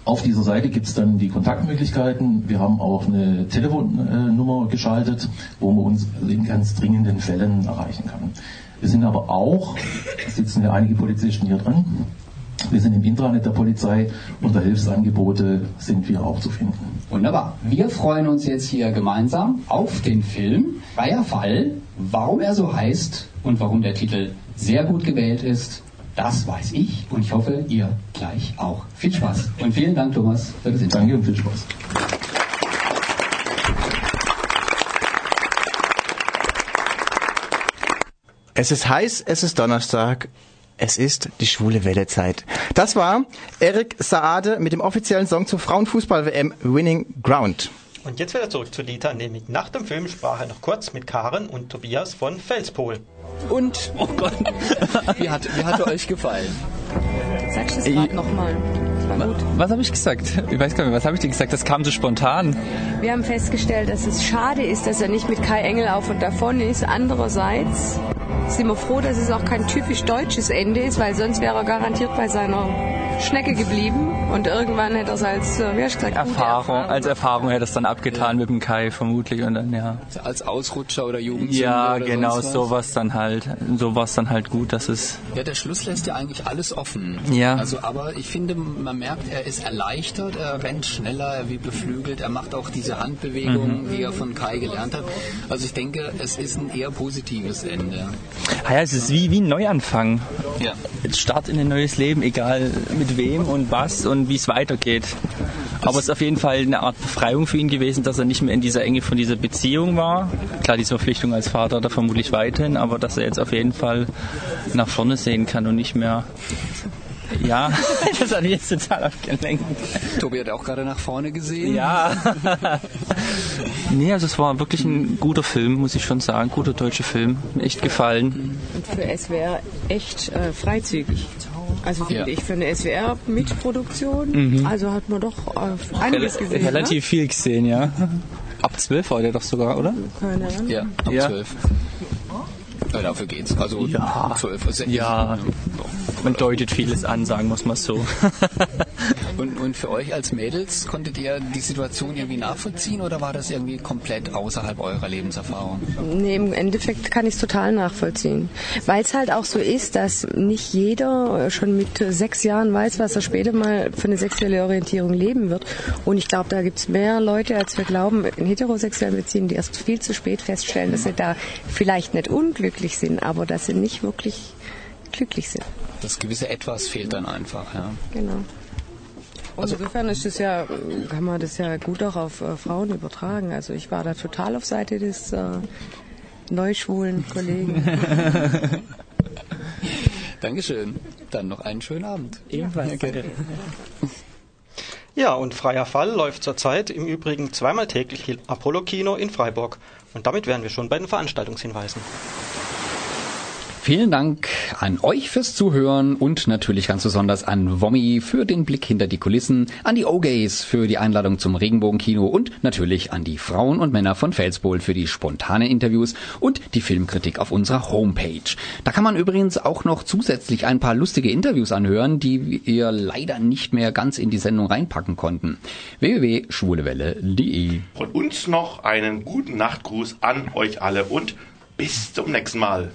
auf dieser Seite gibt es dann die Kontaktmöglichkeiten. Wir haben auch eine Telefonnummer geschaltet, wo man uns in ganz dringenden Fällen erreichen kann. Wir sind aber auch, sitzen ja einige Polizisten hier drin, wir sind im Intranet der Polizei. Unter Hilfsangebote sind wir auch zu finden. Wunderbar. Wir freuen uns jetzt hier gemeinsam auf den Film Freier Fall. Warum er so heißt und warum der Titel sehr gut gewählt ist, das weiß ich und ich hoffe, ihr gleich auch. Viel Spaß und vielen Dank, Thomas, für das Interview. Danke und viel Spaß. Es ist heiß, es ist Donnerstag es ist die schwule Wellezeit. Das war Erik Saade mit dem offiziellen Song zur Frauenfußball-WM Winning Ground. Und jetzt wieder zurück zu Dieter, nämlich nach dem Film sprach er noch kurz mit Karen und Tobias von Felspol. Und, oh Gott, wie hat, wie hat er euch gefallen? Sagst du es gerade nochmal? war gut. Was habe ich gesagt? Ich weiß gar nicht, was habe ich dir gesagt? Das kam so spontan. Wir haben festgestellt, dass es schade ist, dass er nicht mit Kai Engel auf und davon ist. Andererseits sind wir froh, dass es auch kein typisch deutsches Ende ist, weil sonst wäre er garantiert bei seiner Schnecke geblieben und irgendwann hätte er es als, äh, wie hast du gesagt, Erfahrung, als Erfahrung hätte es dann abgetan mit dem Kai vermutlich und dann ja. Als Ausrutscher oder Jugendsünde Ja, oder genau, sonst was. sowas dann halt, sowas dann halt gut, dass es Ja, der Schluss lässt ja eigentlich alles offen. Ja. Also, aber ich finde, man merkt, er ist erleichtert, er rennt schneller, er wie beflügelt, er macht auch diese Handbewegungen, Mhm. die er von Kai gelernt hat. Also ich denke, es ist ein eher positives Ende. Ah ja, es ist wie, wie ein Neuanfang. Ja. Jetzt Start in ein neues Leben, egal mit wem und was und wie es weitergeht. Aber es ist auf jeden Fall eine Art Befreiung für ihn gewesen, dass er nicht mehr in dieser Enge von dieser Beziehung war. Klar, diese Verpflichtung als Vater da vermutlich weiterhin, aber dass er jetzt auf jeden Fall nach vorne sehen kann und nicht mehr. Ja, das hat mich jetzt total abgelenkt. Tobi hat auch gerade nach vorne gesehen. Ja. Nee, also es war wirklich ein guter Film, muss ich schon sagen. Guter deutscher Film. Mir Echt gefallen. Und für SWR echt äh, freizügig. Also finde Ja. ich für eine SWR-Mitproduktion. Mhm. Also hat man doch äh, einiges Rel- gesehen. Relativ viel gesehen, ja. Ab 12 war der doch sogar, oder? Ne? Keine Ahnung. Ja, ab Ja. 12. Ja, dafür geht's. Also Ja. 12 ist echt- Ja, man deutet vieles an, sagen wir es mal so. Und, und für euch als Mädels, konntet ihr die Situation irgendwie nachvollziehen oder war das irgendwie komplett außerhalb eurer Lebenserfahrung? Nee, im Endeffekt kann ich es total nachvollziehen. Weil es halt auch so ist, dass nicht jeder schon mit sechs Jahren weiß, was er später mal für eine sexuelle Orientierung leben wird. Und ich glaube, da gibt es mehr Leute, als wir glauben, in heterosexuellen Beziehungen, die erst viel zu spät feststellen, dass sie da vielleicht nicht unglücklich sind, aber dass sie nicht wirklich glücklich sind. Das gewisse Etwas fehlt dann einfach, ja. Genau. Und Also- insofern ist das ja, kann man das ja gut auch auf äh, Frauen übertragen. Also ich war da total auf Seite des äh, neuschwulen Kollegen. Dankeschön. Dann noch einen schönen Abend. Ebenfalls. Danke. Ja, und Freier Fall läuft zurzeit im Übrigen zweimal täglich im Apollo-Kino in Freiburg. Und damit wären wir schon bei den Veranstaltungshinweisen. Vielen Dank an euch fürs Zuhören und natürlich ganz besonders an Wommi für den Blick hinter die Kulissen, an die O-Gays für die Einladung zum Regenbogenkino und natürlich an die Frauen und Männer von Felsbohl für die spontanen Interviews und die Filmkritik auf unserer Homepage. Da kann man übrigens auch noch zusätzlich ein paar lustige Interviews anhören, die wir leider nicht mehr ganz in die Sendung reinpacken konnten. www.schwulewelle.de Von uns noch einen guten Nachtgruß an euch alle und bis zum nächsten Mal.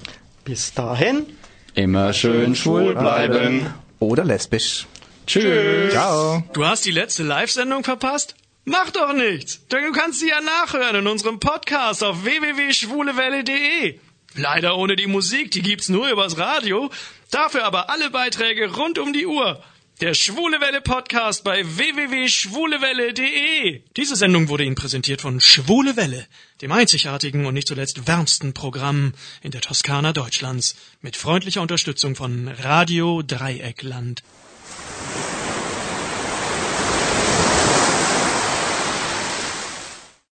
Bis dahin. Immer schön schwul bleiben. Oder lesbisch. Tschüss. Ciao. Du hast die letzte Live-Sendung verpasst? Mach doch nichts, denn du kannst sie ja nachhören in unserem Podcast auf www.schwulewelle.de. Leider ohne die Musik, die gibt's nur übers Radio, dafür aber alle Beiträge rund um die Uhr. Der Schwule Welle Podcast bei www.schwulewelle.de. Diese Sendung wurde Ihnen präsentiert von Schwule Welle, dem einzigartigen und nicht zuletzt wärmsten Programm in der Toskana Deutschlands, mit freundlicher Unterstützung von Radio Dreieckland.